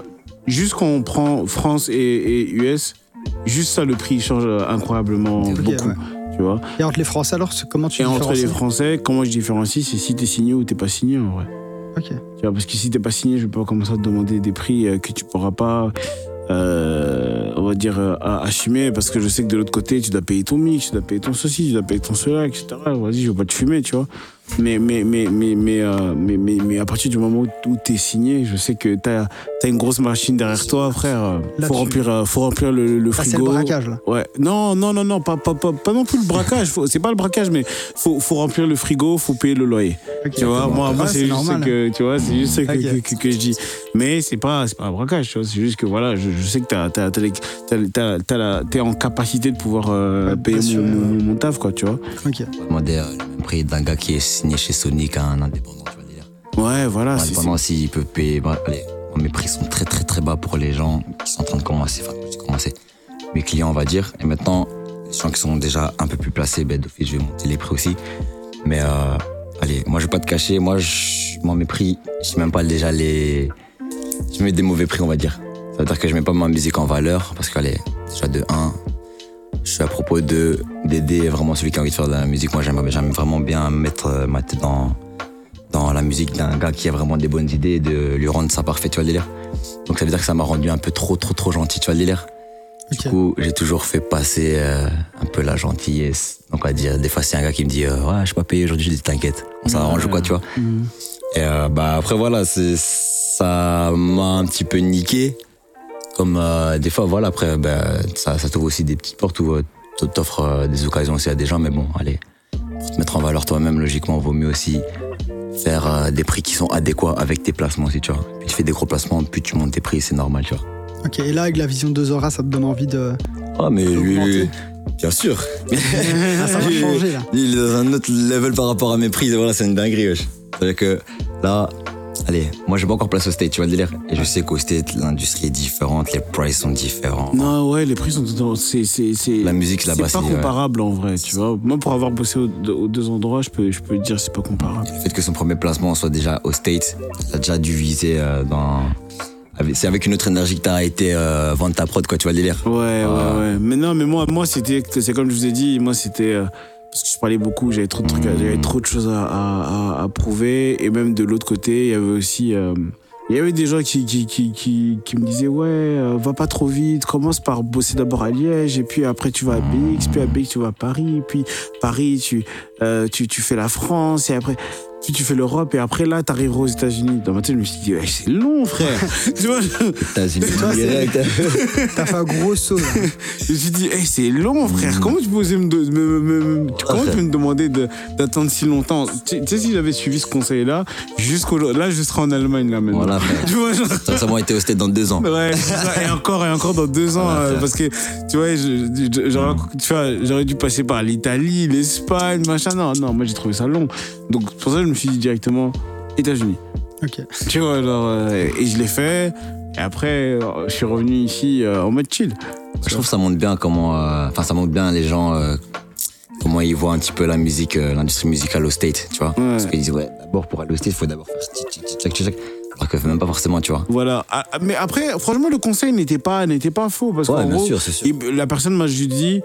juste quand on prend France et, et US, juste ça, le prix change euh, incroyablement beaucoup. ouais. Tu vois Et entre les Français, alors, comment tu Et entre les Français, comment je différencie, c'est si t'es signé ou t'es pas signé en vrai. Ok. Tu vois, parce que si t'es pas signé, je vais pas commencer à te demander des prix euh, que tu pourras pas, euh, on va dire, euh, à- assumer, parce que je sais que de l'autre côté, tu dois payer ton mix, tu dois payer ton ceci, tu dois payer ton cela, etc. Vas-y, je vais pas te fumer, tu vois. Mais, mais, mais, mais, mais, euh, mais, mais, mais à partir du moment où t'es signé, je sais que t'as as une grosse machine derrière toi, frère. Faut remplir, euh, faut remplir le, le Ah, c'est frigo. le braquage, là. Ouais, non, non, non, non, pas, pas, pas, pas non plus le braquage. C'est pas le braquage, mais faut, faut remplir le frigo, faut payer le loyer. Tu vois, moi, moi Ouais, c'est juste normal. ce que, tu vois, c'est juste ce que, que, que- que je dis. Mais c'est pas, c'est pas un braquage, tu vois. C'est juste que voilà, je, je sais que t'as, t'as, t'as les- t'as- t'as- t'as la- t'es en capacité de pouvoir euh, Ouais, payer mon, mon, mon taf, quoi, tu vois. Ok. Demander euh, le même prix d'un gars qui est signé chez Sony qu'à un indépendant, tu vois, le délire. Ouais, voilà. Un indépendant, s'il peut payer. bah, allez, mes prix sont très très très bas pour les gens qui sont en train de commencer. Enfin, j'ai commencé. Mes clients, on va dire. Et maintenant, les gens qui sont déjà un peu plus placés, ben, d'office, je vais monter les prix aussi. Mais euh, allez, moi, je vais pas te cacher. Moi, je, moi mes prix, je mets même pas déjà les. Je mets des mauvais prix, on va dire. Ça veut dire que je mets pas ma musique en valeur parce qu'elle est déjà de 1. Je suis à propos de d'aider vraiment celui qui a envie de faire de la musique. Moi, j'aime j'aime vraiment bien mettre ma tête dans dans la musique d'un gars qui a vraiment des bonnes idées et de lui rendre ça parfait, tu vois le délire. Donc ça veut dire que ça m'a rendu un peu trop, trop, trop gentil, tu vois le délire. Du coup, j'ai toujours fait passer euh, un peu la gentillesse. Donc on va dire, des fois c'est un gars qui me dit, euh, ouais, je suis pas payé aujourd'hui, je dis, t'inquiète, on s'arrange ou quoi, tu vois. Mhm. Et euh, bah après voilà, c'est ça m'a un petit peu niqué. Comme euh, des fois, voilà, après, bah, ça, ça t'ouvre aussi des petites portes où euh, t'offres euh, des occasions aussi à des gens, mais bon, allez, pour te mettre en valeur toi-même, logiquement, vaut mieux aussi faire euh, des prix qui sont adéquats avec tes placements aussi, tu vois. Plus tu fais des gros placements, plus tu montes tes prix, c'est normal, tu vois. Ok. Et là, avec la vision de Zora, ça te donne envie de. Ah, mais lui, bien sûr. Ah, ça va changer, là. Lui, il est dans un autre level par rapport à mes prix. Voilà, c'est une dinguerie, wesh. C'est-à-dire que là, allez, moi, j'ai pas encore place au state, tu vois le délire. Et je sais qu'au state, l'industrie est différente, les prices sont différents. Non, ouais, les prix sont c'est, c'est, c'est, La musique là-bas, c'est pas ouais. comparable en vrai, tu vois. Moi, pour avoir bossé aux, deux- aux deux endroits, je peux, je peux te dire c'est pas comparable. Le fait que son premier placement soit déjà au State, t'as déjà dû viser euh, dans. C'est avec une autre énergie que t'as été euh, vendre ta prod, quoi, tu vois le délire. Ouais, ouais, Ah. ouais. Mais non, mais moi, moi c'était, c'est comme je vous ai dit, moi, c'était. euh, parce que je parlais beaucoup, j'avais trop de trucs, j'avais trop de choses à, à, à- à prouver. Et même de l'autre côté, il y avait aussi. euh, il y avait des gens qui, qui, qui, qui, qui me disaient Ouais, euh, va pas trop vite, commence par bosser d'abord à Liège, et puis après tu vas à BX, puis à BX tu vas à Paris, puis Paris tu, euh, tu, tu fais la France, et après puis tu fais l'Europe, et après là t'arriveras aux États-Unis. Dans ma tête, je me suis dit Ouais, C'est long, frère Tu vois États-Unis, direct. T'as fait un gros saut, là. Je me suis dit, hey, c'est long, frère. Comment tu peux oser me, de- me- me- me- comment tu peux me demander de- d'attendre si longtemps? Tu tu sais, si j'avais suivi ce conseil-là, jusqu'au là, je serais en Allemagne là maintenant. Voilà, frère. Tu vois, genre- Ça a sûrement été au State dans deux ans. Ouais, ça. et encore et encore dans deux ans, Voilà, euh, parce que tu j'aurais, tu vois, j'aurais dû passer par l'Italie, l'Espagne, machin. Non, non, moi j'ai trouvé ça long. Donc pour ça, je me suis dit directement États-Unis. Ok. Tu vois, genre, euh, et je l'ai fait. Et après, euh, je suis revenu ici euh, en mode chill. Je trouve que ça montre bien comment. euh, Enfin, ça montre bien les gens. euh, comment ils voient un petit peu la musique, euh, l'industrie musicale au State, tu vois. Parce qu'ils disent, ouais, d'abord pour aller au State, il faut d'abord faire tic. Alors que même pas forcément, tu vois. Voilà. Ah, ah, Mais après, franchement, le conseil n'était pas, n'était pas faux. Parce Ouais, qu'en bien gros, sûr, c'est sûr. il- la personne m'a juste dit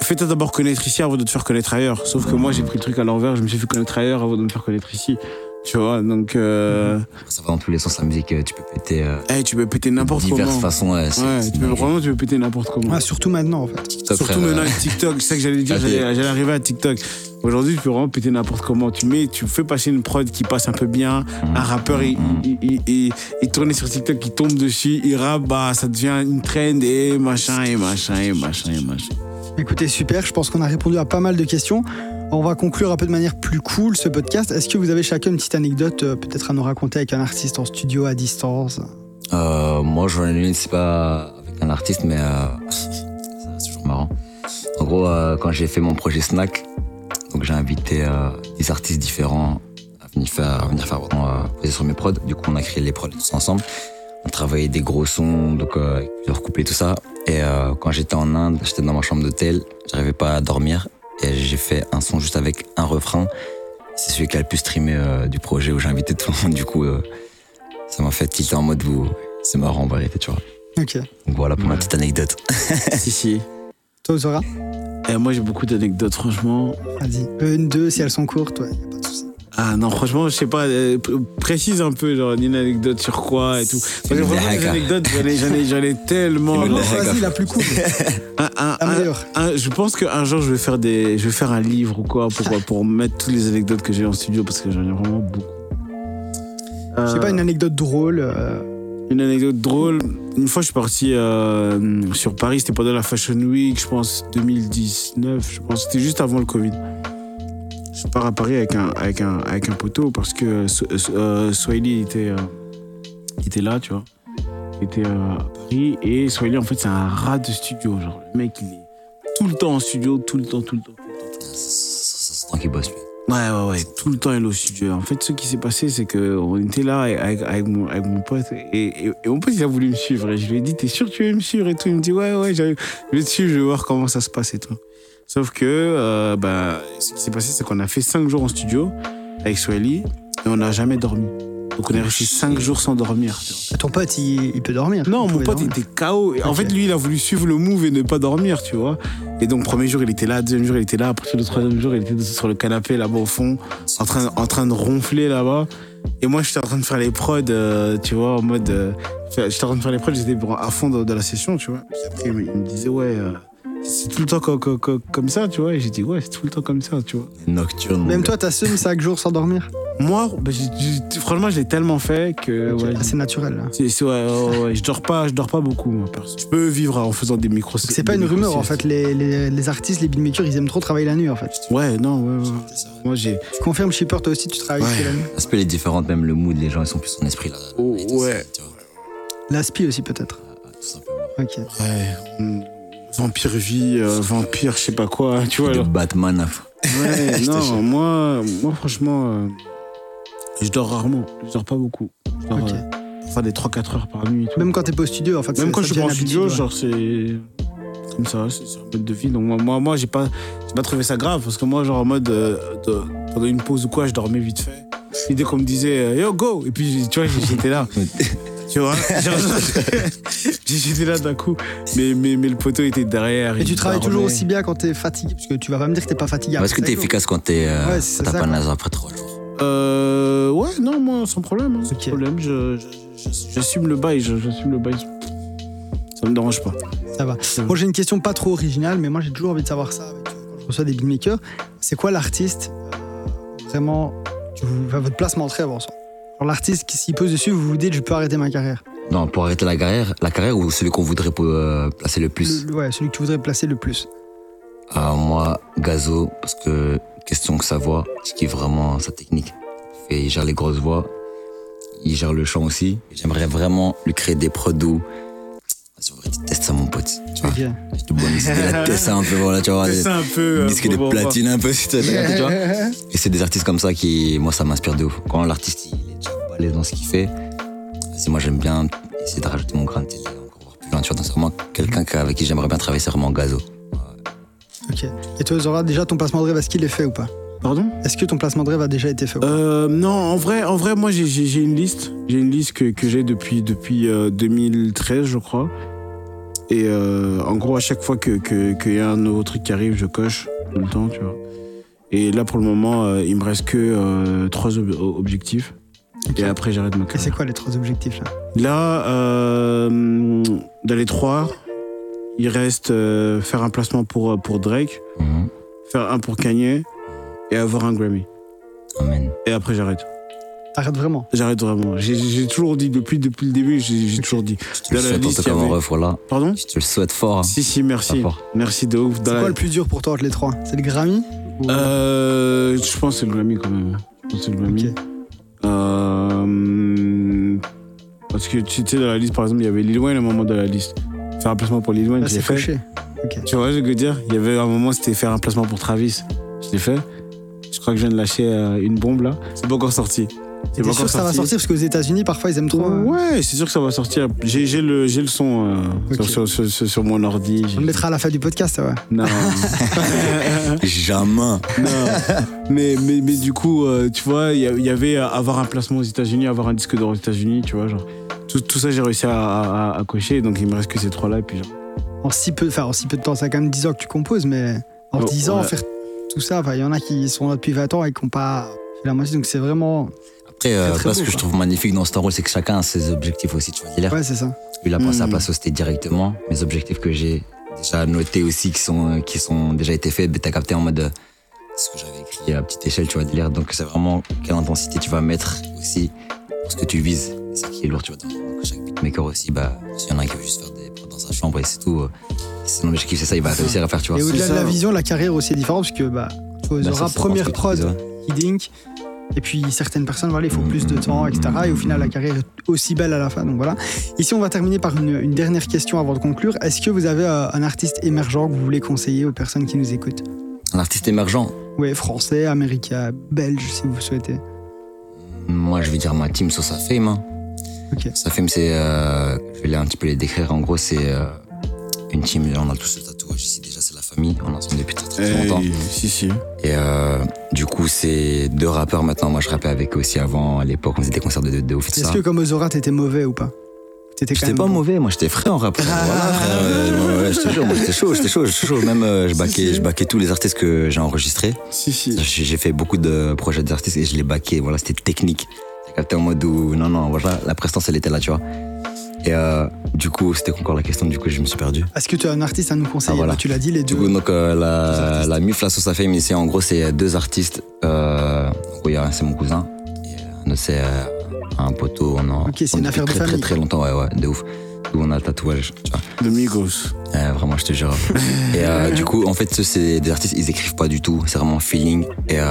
fais-toi d'abord connaître ici avant de te faire connaître ailleurs. Sauf que moi, j'ai pris le truc à l'envers, je me suis fait connaître ailleurs avant de me faire connaître ici. Tu vois, donc. Euh... Ça va dans tous les sens, la musique, euh, tu peux péter euh, eh, tu peux péter n'importe comment. diverses façons. Ouais, Ouais, tu peux, vraiment, tu peux péter n'importe comment. Ah, surtout maintenant, en fait. TikTok, Surtout frère, maintenant euh, avec TikTok, c'est ça que j'allais dire, j'allais arriver à TikTok. Aujourd'hui, tu peux vraiment péter n'importe comment. Tu mets, tu fais passer une prod qui passe un peu bien, Mhm. un rappeur, il, il, il, il- il tourne sur TikTok, il tombe dessus, il rappe, bah, ça devient une trend et machin, et machin, et machin, et machin. Écoutez, super. Je pense qu'on a répondu à pas mal de questions. On va conclure un peu de manière plus cool ce podcast. Est-ce que vous avez chacun une petite anecdote, euh, peut-être à nous raconter avec un artiste en studio à distance? Euh, moi, j'en ai une, c'est pas avec un artiste, mais euh, c'est toujours marrant. En gros, euh, quand j'ai fait mon projet Snack, donc j'ai invité euh, des artistes différents à venir faire, à venir faire poser sur mes prods. Du coup, on a créé les prods tous ensemble. On travaillait des gros sons, donc euh, plusieurs couplets, tout ça. Et euh, quand j'étais en Inde, j'étais dans ma chambre d'hôtel, j'arrivais pas à dormir. Et j'ai fait un son juste avec un refrain. C'est celui qui a le plus streamé euh, du projet où j'ai invité tout le monde. Du coup, euh, ça m'a fait tilter en mode vous. C'est marrant en vérité, tu vois. Ok. Donc voilà pour ma petite anecdote. si, si. Toi, Zora Et moi, j'ai beaucoup d'anecdotes, franchement. Vas-y. Une, deux, si elles sont courtes, ouais, y a pas de souci. Ah non, franchement, je sais pas, euh, précise un peu, genre, une anecdote sur quoi et tout. Parce que vraiment, les anecdotes, j'en ai, j'en ai, j'en ai tellement. Non, vas-y, la plus courte. Un- je pense qu'un jour, je vais faire des, je vais faire un livre ou quoi pour, pour mettre toutes les anecdotes que j'ai en studio parce que j'en ai vraiment beaucoup. Je sais Euh, pas, une anecdote drôle. euh, Une anecdote drôle. Une fois, je suis parti euh, sur Paris. C'était pendant la Fashion Week, je pense 2019. Je pense c'était juste avant le Covid. Je pars à Paris avec un avec un avec un poteau parce que euh, euh, Swahili était euh, était là, tu vois. Il était euh, à Paris et Swahili en fait c'est un rat de studio. Genre le mec il est tout le temps en studio, tout le temps, tout le temps. Ça se qu'il bosse, lui. Ouais, ouais, ouais, tout le temps, il est au studio. En fait, ce qui s'est passé, c'est qu'on était là avec, avec, mon, avec mon pote et, et, et mon pote, il a voulu me suivre. Et je lui ai dit, t'es sûr que tu veux me suivre et tout? Il me dit, ouais, ouais, je vais te suivre, je vais voir comment ça se passe et tout. Sauf que, euh, bah, ce qui s'est passé, c'est qu'on a fait cinq jours en studio avec Swelly et on n'a jamais dormi. Donc, on est resté cinq jours sans dormir. Ton pote, il, il peut dormir. Non, mon pote dormir. était KO. En fait, lui, il a voulu suivre le move et ne pas dormir, tu vois. Et donc, premier jour, il était là, deuxième jour, il était là. Après, le troisième jour, il était sur le canapé là-bas au fond, en train, en train de ronfler là-bas. Et moi, j'étais en train de faire les prods, euh, tu vois, en mode. euh, j'étais en train de faire les prods, j'étais à fond de, de la session, tu vois. Puis après, il me il me disait, ouais, euh, c'est tout le temps co- co- co- comme ça, tu vois. Et j'ai dit, ouais, c'est tout le temps comme ça, tu vois. Nocturne. Même toi, t'assumes 5 jours sans dormir Moi, bah, j'ai- j'ai- franchement, je l'ai tellement fait que. Ok. ouais, Ah, C'est naturel. là. c'est, c'est- ouais, ouais, ouais, je dors pas, je dors pas beaucoup, moi, perso. Je peux vivre en faisant des micros. C'est pas une rumeur en fait. Les, les, les artistes, les beatmakers, ils aiment trop travailler la nuit en fait. Ouais, non, ouais, ouais. Moi, j'ai. Tu confirmes, Shipper, toi aussi, tu travailles la nuit L'aspect est différent, même le mood, les gens ils sont plus en esprit là. Oh, ouais. L'aspi aussi peut-être. Ah, Tout simplement. Ok. Ouais. Vampire vie, euh, vampire, je sais pas quoi, tu vois. De alors. Batman. fond. Ouais, non, moi, moi, franchement, euh, je dors rarement. Je dors pas beaucoup. Je dors euh, parfois des 3-4 heures par nuit et tout. Même quand t'es pas au studio, en fait. Même quand je suis pas en studio, genre, c'est comme ça, c'est un mode de vie. Donc, moi, moi, moi j'ai pas, j'ai pas trouvé ça grave parce que moi, genre, en mode, euh, de- pendant une pause ou quoi, je dormais vite fait. Et dès qu'on me disait, euh, yo, go! Et puis, tu vois, j'étais là. Tu vois? Genre, J'étais là d'un coup, mais, mais, mais le poteau était derrière. Et tu travailles toujours aussi bien quand t'es fatigué Parce que tu vas pas me dire que t'es pas fatigué. Parce que t'es efficace quand t'es. Euh, Ouais, t'as ça, pas naze après trois jours. Euh, ouais, non, moi, sans problème. hein, sans problème. Je, je- je- j'assume le bail, j'assume le bail. Ça me dérange pas. Ça va. Bon, j'ai une question pas trop originale, mais moi j'ai toujours envie de savoir ça avec, quand je reçois des beatmakers. C'est quoi l'artiste euh, vraiment tu vous, enfin, votre placement de en soi Genre l'artiste qui s'y pose dessus, vous vous dites je peux arrêter ma carrière. Non, pour arrêter la carrière, la carrière ou celui qu'on voudrait euh, placer le plus? Le- ouais, celui que tu voudrais placer le plus. Ah, Moi, Gazo, parce que question que sa voix, je kiffe vraiment sa technique. Et il gère les grosses voix, il gère le chant aussi. J'aimerais vraiment lui créer des tu testes ça, mon pote. Tu vois, je te bonne teste ça un peu, voilà, tu vois. Un peu. euh, disque de platine un peu, si tu tu vois. Et c'est des artistes comme ça qui, moi, ça m'inspire de ouf. Quand l'artiste, il est déjà balèze dans ce qu'il fait, c'est moi, j'aime bien essayer de rajouter mon grain de télé encore voir plus loin, tu vois. C'est vraiment quelqu'un que- avec qui j'aimerais bien travailler, c'est vraiment Gazo. Ok. Et toi, Zora, déjà ton placement de rêve, est-ce qu'il est fait ou pas? Pardon? Est-ce que ton placement de rêve a déjà été fait ou pas? Euh, non, en vrai, en vrai, moi j'ai- une liste. J'ai une liste que, que j'ai depuis, depuis euh, 2013, je crois. Et euh, en gros, à chaque fois qu'il que, qu'il y a un nouveau truc qui arrive, je coche tout le temps, tu vois. Et là, pour le moment, euh, il me reste que euh, trois ob- objectifs. Et après, j'arrête ma Et c'est carrière. quoi les trois objectifs là Là, euh, dans les trois, il reste euh, faire un placement pour, pour Drake, Mhm. faire un pour Kanye et avoir un Grammy. Amen. Et après, j'arrête. T'arrêtes vraiment J'arrête vraiment. J'ai- J'ai toujours dit, depuis, depuis le début, j'ai j'ai toujours dit. Je te le Dans souhaite en liste, tout cas, mon avait- ref, voilà. Pardon Je te le souhaite fort. hein. Si, si, merci. Merci de ouf. C'est la- quoi le plus dur pour toi entre les trois? C'est le Grammy Ou- Euh, je pense que c'est le Grammy quand même. Je pense que c'est le Grammy. Ok. Euh, parce que tu sais, dans la liste, par exemple, il y avait Lil Wayne à un moment de la liste. Faire un placement pour Lil Wayne, Ah, c'est fait. coché. Ok. Tu vois ce que je veux dire? Il y avait un moment, c'était faire un placement pour Travis. Je l'ai fait. Je crois que je viens de lâcher euh, une bombe là. C'est pas encore sorti. C'est T'es sûr que ça va sorti. sortir parce qu'aux États-Unis parfois ils aiment trop. euh, Ouais, c'est sûr que ça va sortir. J'ai le, son euh, sur, sur, sur, sur mon ordi. On le mettra à la fin du podcast, ouais. Non. Jamais. Non. mais, mais, mais du coup, euh, tu vois, il y, avait euh, avoir un placement aux États-Unis, avoir un disque d'or aux États-Unis, tu vois, genre. Tout, tout ça, j'ai réussi à, à, à cocher, donc il me reste que ces trois-là, et puis genre. En si peu, enfin en si peu de temps, ça a quand même 10 ans que tu composes, mais en Oh, 10 ans ouais. faire tout ça, enfin il y en a qui sont là depuis 20 ans et qui n'ont pas fait la moitié, donc c'est vraiment. Après, euh, Très, très là, ce que je quoi. trouve magnifique dans Star Wars, c'est que chacun a ses objectifs aussi, tu vois. Ouais, c'est ça. Lui, il a pensé à Mm. place au directement. Mes objectifs que j'ai déjà notés aussi, qui sont, qui sont déjà été faits, ben, t'as capté en mode euh, ce que j'avais écrit à petite échelle, tu vois, délire. Donc, c'est vraiment quelle intensité tu vas mettre aussi pour ce que tu vises. C'est qui est lourd, tu vois. Donc, chaque beatmaker aussi, bah, s'il y en a un qui veut juste faire des prods dans sa chambre et c'est tout. euh, C'est son objectif, c'est ça, il va réussir à faire, tu vois. Et au-delà de la vision, la carrière aussi est différente parce que bah, tu Bah, ça, auras c'est première ce prod, et puis certaines personnes, voilà, il faut plus de temps, etc. Et au final, la carrière est aussi belle à la fin. Donc voilà. Ici, on va terminer par une, une dernière question avant de conclure. Est-ce que vous avez euh, un artiste émergent que vous voulez conseiller aux personnes qui nous écoutent? Un artiste émergent, Oui, français, américain, belge, si vous souhaitez. moi, je vais dire ma team sur sa fame. Hein. Ok. Sa fame, c'est. euh, je vais un petit peu les décrire. En gros, c'est euh, une team. On a tous le tatouage ici. Famille. On est ensemble depuis très, très, très longtemps. Si, si. Et euh, du coup, c'est deux rappeurs maintenant. Moi, je rappais avec eux aussi avant. À l'époque, on faisait des concerts de, de, de ouf. Est-ce que comme Ozora, t'étais mauvais ou pas? J'étais pas bon. mauvais, moi j'étais frais en rap. Ah. Voilà, frère, euh, ouais, ouais, je te jure, moi j'étais chaud, j'étais chaud, j'étais chaud. Même euh, je baquais, si. je baquais tous les artistes que j'ai enregistrés. Si, si. J'ai j'ai fait beaucoup de projets d'artistes et je les baquais. Voilà, c'était technique. T'as capté en mode où, non, non, voilà, la prestance elle était là, tu vois. Et euh, du coup, c'était encore la question, du coup, je me suis perdu. Est-ce que tu as un artiste à nous conseiller? Ah, voilà. Bah, Tu l'as dit, les Du deux. coup, donc, euh, la, la MIF, la sauce à fame, ici, en gros, c'est deux artistes. Euh, donc, il y a un, c'est mon cousin. Et euh, un autre, c'est euh, un poteau. On en, Ok, c'est une depuis affaire de très, famille, Très, très longtemps, ouais, ouais, de ouf. D'où on a le tatouage, tu vois. De Migos. Euh, vraiment, je te jure. et euh, du coup, en fait, ceux, c'est des artistes, ils écrivent pas du tout. C'est vraiment feeling. Et euh,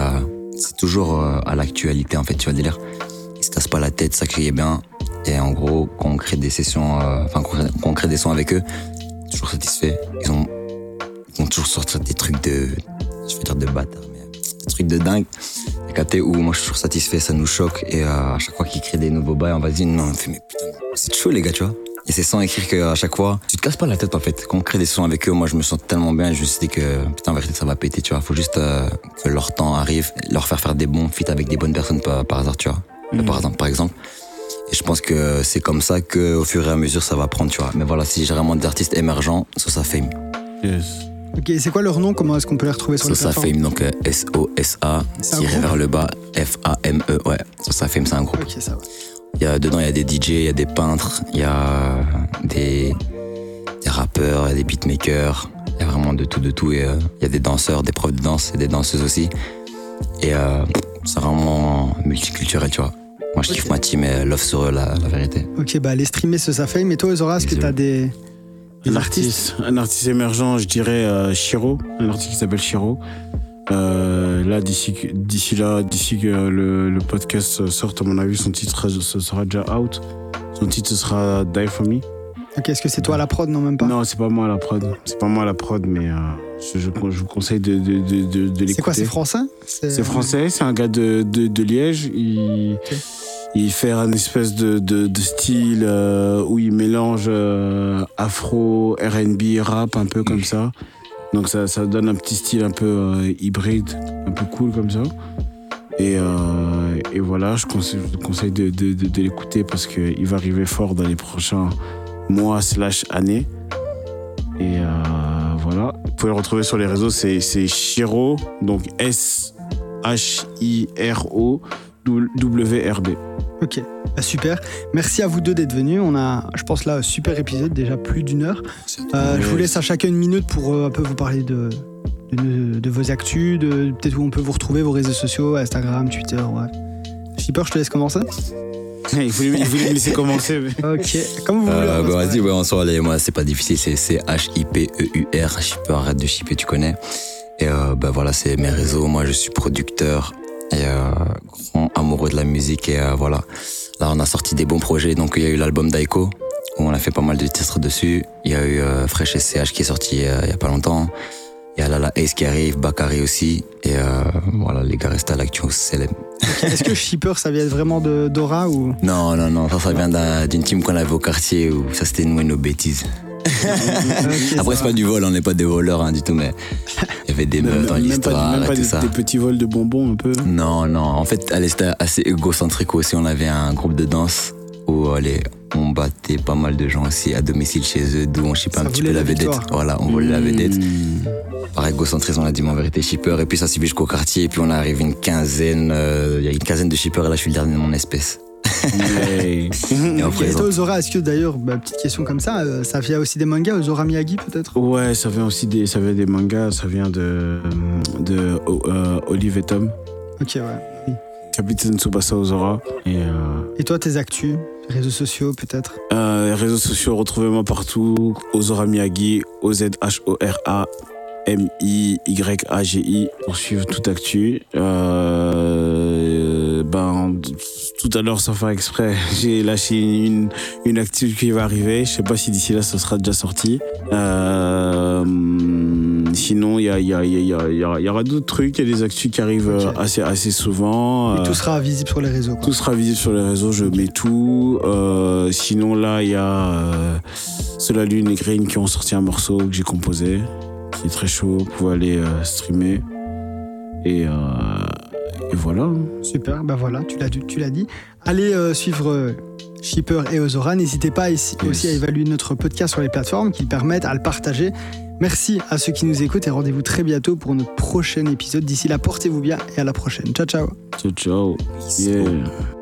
c'est toujours euh, à l'actualité, en fait, tu vois, le délire. Ils se cassent pas la tête, ça crie bien. Et en gros, quand on crée des sessions, euh, enfin, quand on crée- des sons avec eux, toujours satisfait. Ils ont, ils vont toujours sortir des trucs de, je vais dire de bâtard, mais des trucs de dingue. T'as capté où moi je suis toujours satisfait, ça nous choque. Et euh, à chaque fois qu'ils créent des nouveaux bails, on va se dire non, on fait, mais putain, c'est chaud les gars, tu vois. Et c'est sans écrire qu'à chaque fois, tu te casses pas la tête en fait. Quand on crée des sons avec eux, moi je me sens tellement bien, je me suis dit que putain, en vérité, ça va péter, tu vois. Faut juste euh, que leur temps arrive, leur faire faire des bons feats avec des bonnes personnes par, par hasard, tu vois. Mhm. Par exemple, par exemple. Et je pense que c'est comme ça que au fur et à mesure ça va prendre, tu vois. Mais voilà, si j'ai vraiment des artistes émergents, ça ça fame. Yes. Ok, c'est quoi leur nom? Comment est-ce qu'on peut les retrouver sur plateformes? Fame, donc euh, S-O-S-A, tiré vers le bas, F-A-M-E, ouais. Ça ça fame, c'est un groupe. Ok, ça va. Il y a, dedans, il y a des DJ, il y a des peintres, il y a des, des rappeurs, il y a des beatmakers, il y a vraiment de tout, de tout. Et euh, il y a des danseurs, des profs de danse et des danseuses aussi. Et euh, c'est vraiment multiculturel, tu vois. Moi, je kiffe ma team et love sur eux, la, la vérité. Ok, bah allez streamer ce ça fait. Mais toi, Ozora, est-ce que t'as des, des Un artiste, un artiste émergent, je dirais euh, Shiro, un artiste qui s'appelle Shiro. Euh, là, d'ici là, d'ici que le, le podcast sorte, à mon avis, son titre ce sera déjà out. Son titre ce sera Die for Me. Ok, est-ce que c'est toi la prod? Non, même pas. Non, c'est pas moi la prod. C'est pas moi la prod, mais euh, je, je, je vous conseille de, de, de, de, de c'est quoi C'est l'écouter. français? C'est français, c'est un gars de, de, de Liège. Il, Ok. Il fait un espèce de, de, de style euh, où il mélange euh, afro, RB, rap, un peu comme ça. Donc ça, ça donne un petit style un peu euh, hybride, un peu cool comme ça. Et, et voilà, je conseille, je conseille de, de, de, l'écouter parce qu'il va arriver fort dans les prochains mois slash années. Et voilà, vous pouvez le retrouver sur les réseaux, c'est Shiro, donc S-H-I-R-O W-R-B. Ok, bah, super. Merci à vous deux d'être venus. On a, je pense là, un super épisode, déjà plus d'une heure. Euh, Je vous laisse à chacun une minute pour euh, un peu vous parler de, de, de vos actus, de peut-être où on peut vous retrouver, vos réseaux sociaux, Instagram, Twitter, bref. Shipper, je te laisse commencer. il, voulait, il voulait me laisser commencer. Ok, comme vous voulez. Euh, on bah, vas-y, ouais, on sort, allez, moi, c'est pas difficile, c'est C-H-I-P-E-U-R. Shipper, arrête de shipper, tu connais. Et euh, bah voilà, c'est mes réseaux. Moi, je suis producteur et euh, grand amoureux de la musique. Et euh, voilà, là, on a sorti des bons projets. Donc, il y a eu l'album d'Aiko, où on a fait pas mal de titres dessus. Il y a eu euh, Fresh SCH qui est sorti il y a pas longtemps. Il y a Lala Ace qui arrive, Bakary aussi. Et euh, voilà, les gars restent à l'actu CLM. Est-ce que Shipper, ça vient vraiment de Dora ou? Non, non, non, ça, ça vient d'un- d'une team qu'on avait au quartier où ça c'était nous et nos bêtises. Après, c'est pas du vol, on n'est pas des voleurs hein, du tout, mais il y avait des meufs dans même pas, l'histoire même et pas tout des, ça. des petits vols de bonbons un peu. Non, non, en fait, elle était assez égocentrique aussi. On avait un groupe de danse où allez, on battait pas mal de gens aussi à domicile chez eux, d'où on chipait un petit peu la vedette. Voilà, on volait la vedette. Mmh. Par égocentrisme, on a dit en vérité shipper. Et puis ça suivi jusqu'au quartier. Et puis on arrive une quinzaine, euh, il y a une quinzaine de shippers et là je suis le dernier de mon espèce. Ouais. Et toi, Ozora, est-ce que d'ailleurs, bah, petite question comme ça, euh, ça vient aussi des mangas, Ozora Miyagi peut-être? Ouais, ça vient aussi des, ça vient des mangas, ça vient de, de euh, Olive et Tom, Ok, ouais. Oui. Capitaine Tsubasa Ozora. Et euh, Et toi, tes actus, réseaux sociaux peut-être? Euh, réseaux sociaux, retrouvez-moi partout. Ozora Miyagi, O-Z-H-O-R-A. M-I-Y-A-G-I pour suivre toute actu. Euh, ben, tout à l'heure, sans faire exprès, j'ai lâché une, une actu qui va arriver. Je sais pas si d'ici là, ça sera déjà sorti. Euh, sinon, il y, a, il y, a, il y, a, il y, aura d'autres trucs. Il y a des actus qui arrivent Ok. euh, assez, assez souvent. Et Euh, tout sera visible sur les réseaux. quoi. tout sera visible sur les réseaux, je mets tout. Euh, sinon, là, il y a euh, Sola Lune et Green qui ont sorti un morceau que j'ai composé, qui est très chaud. Vous pouvez aller euh, streamer. Et, euh, et voilà. Super, bah voilà, tu l'as dit- tu l'as dit. Allez euh, suivre euh, Shipper et Ozora. N'hésitez pas ici- aussi à évaluer notre podcast sur les plateformes qui permettent, à le partager. Merci à ceux qui nous écoutent et rendez-vous très bientôt pour notre prochain épisode. D'ici là, portez-vous bien et à la prochaine. Ciao, ciao. Ciao, ciao. Yeah.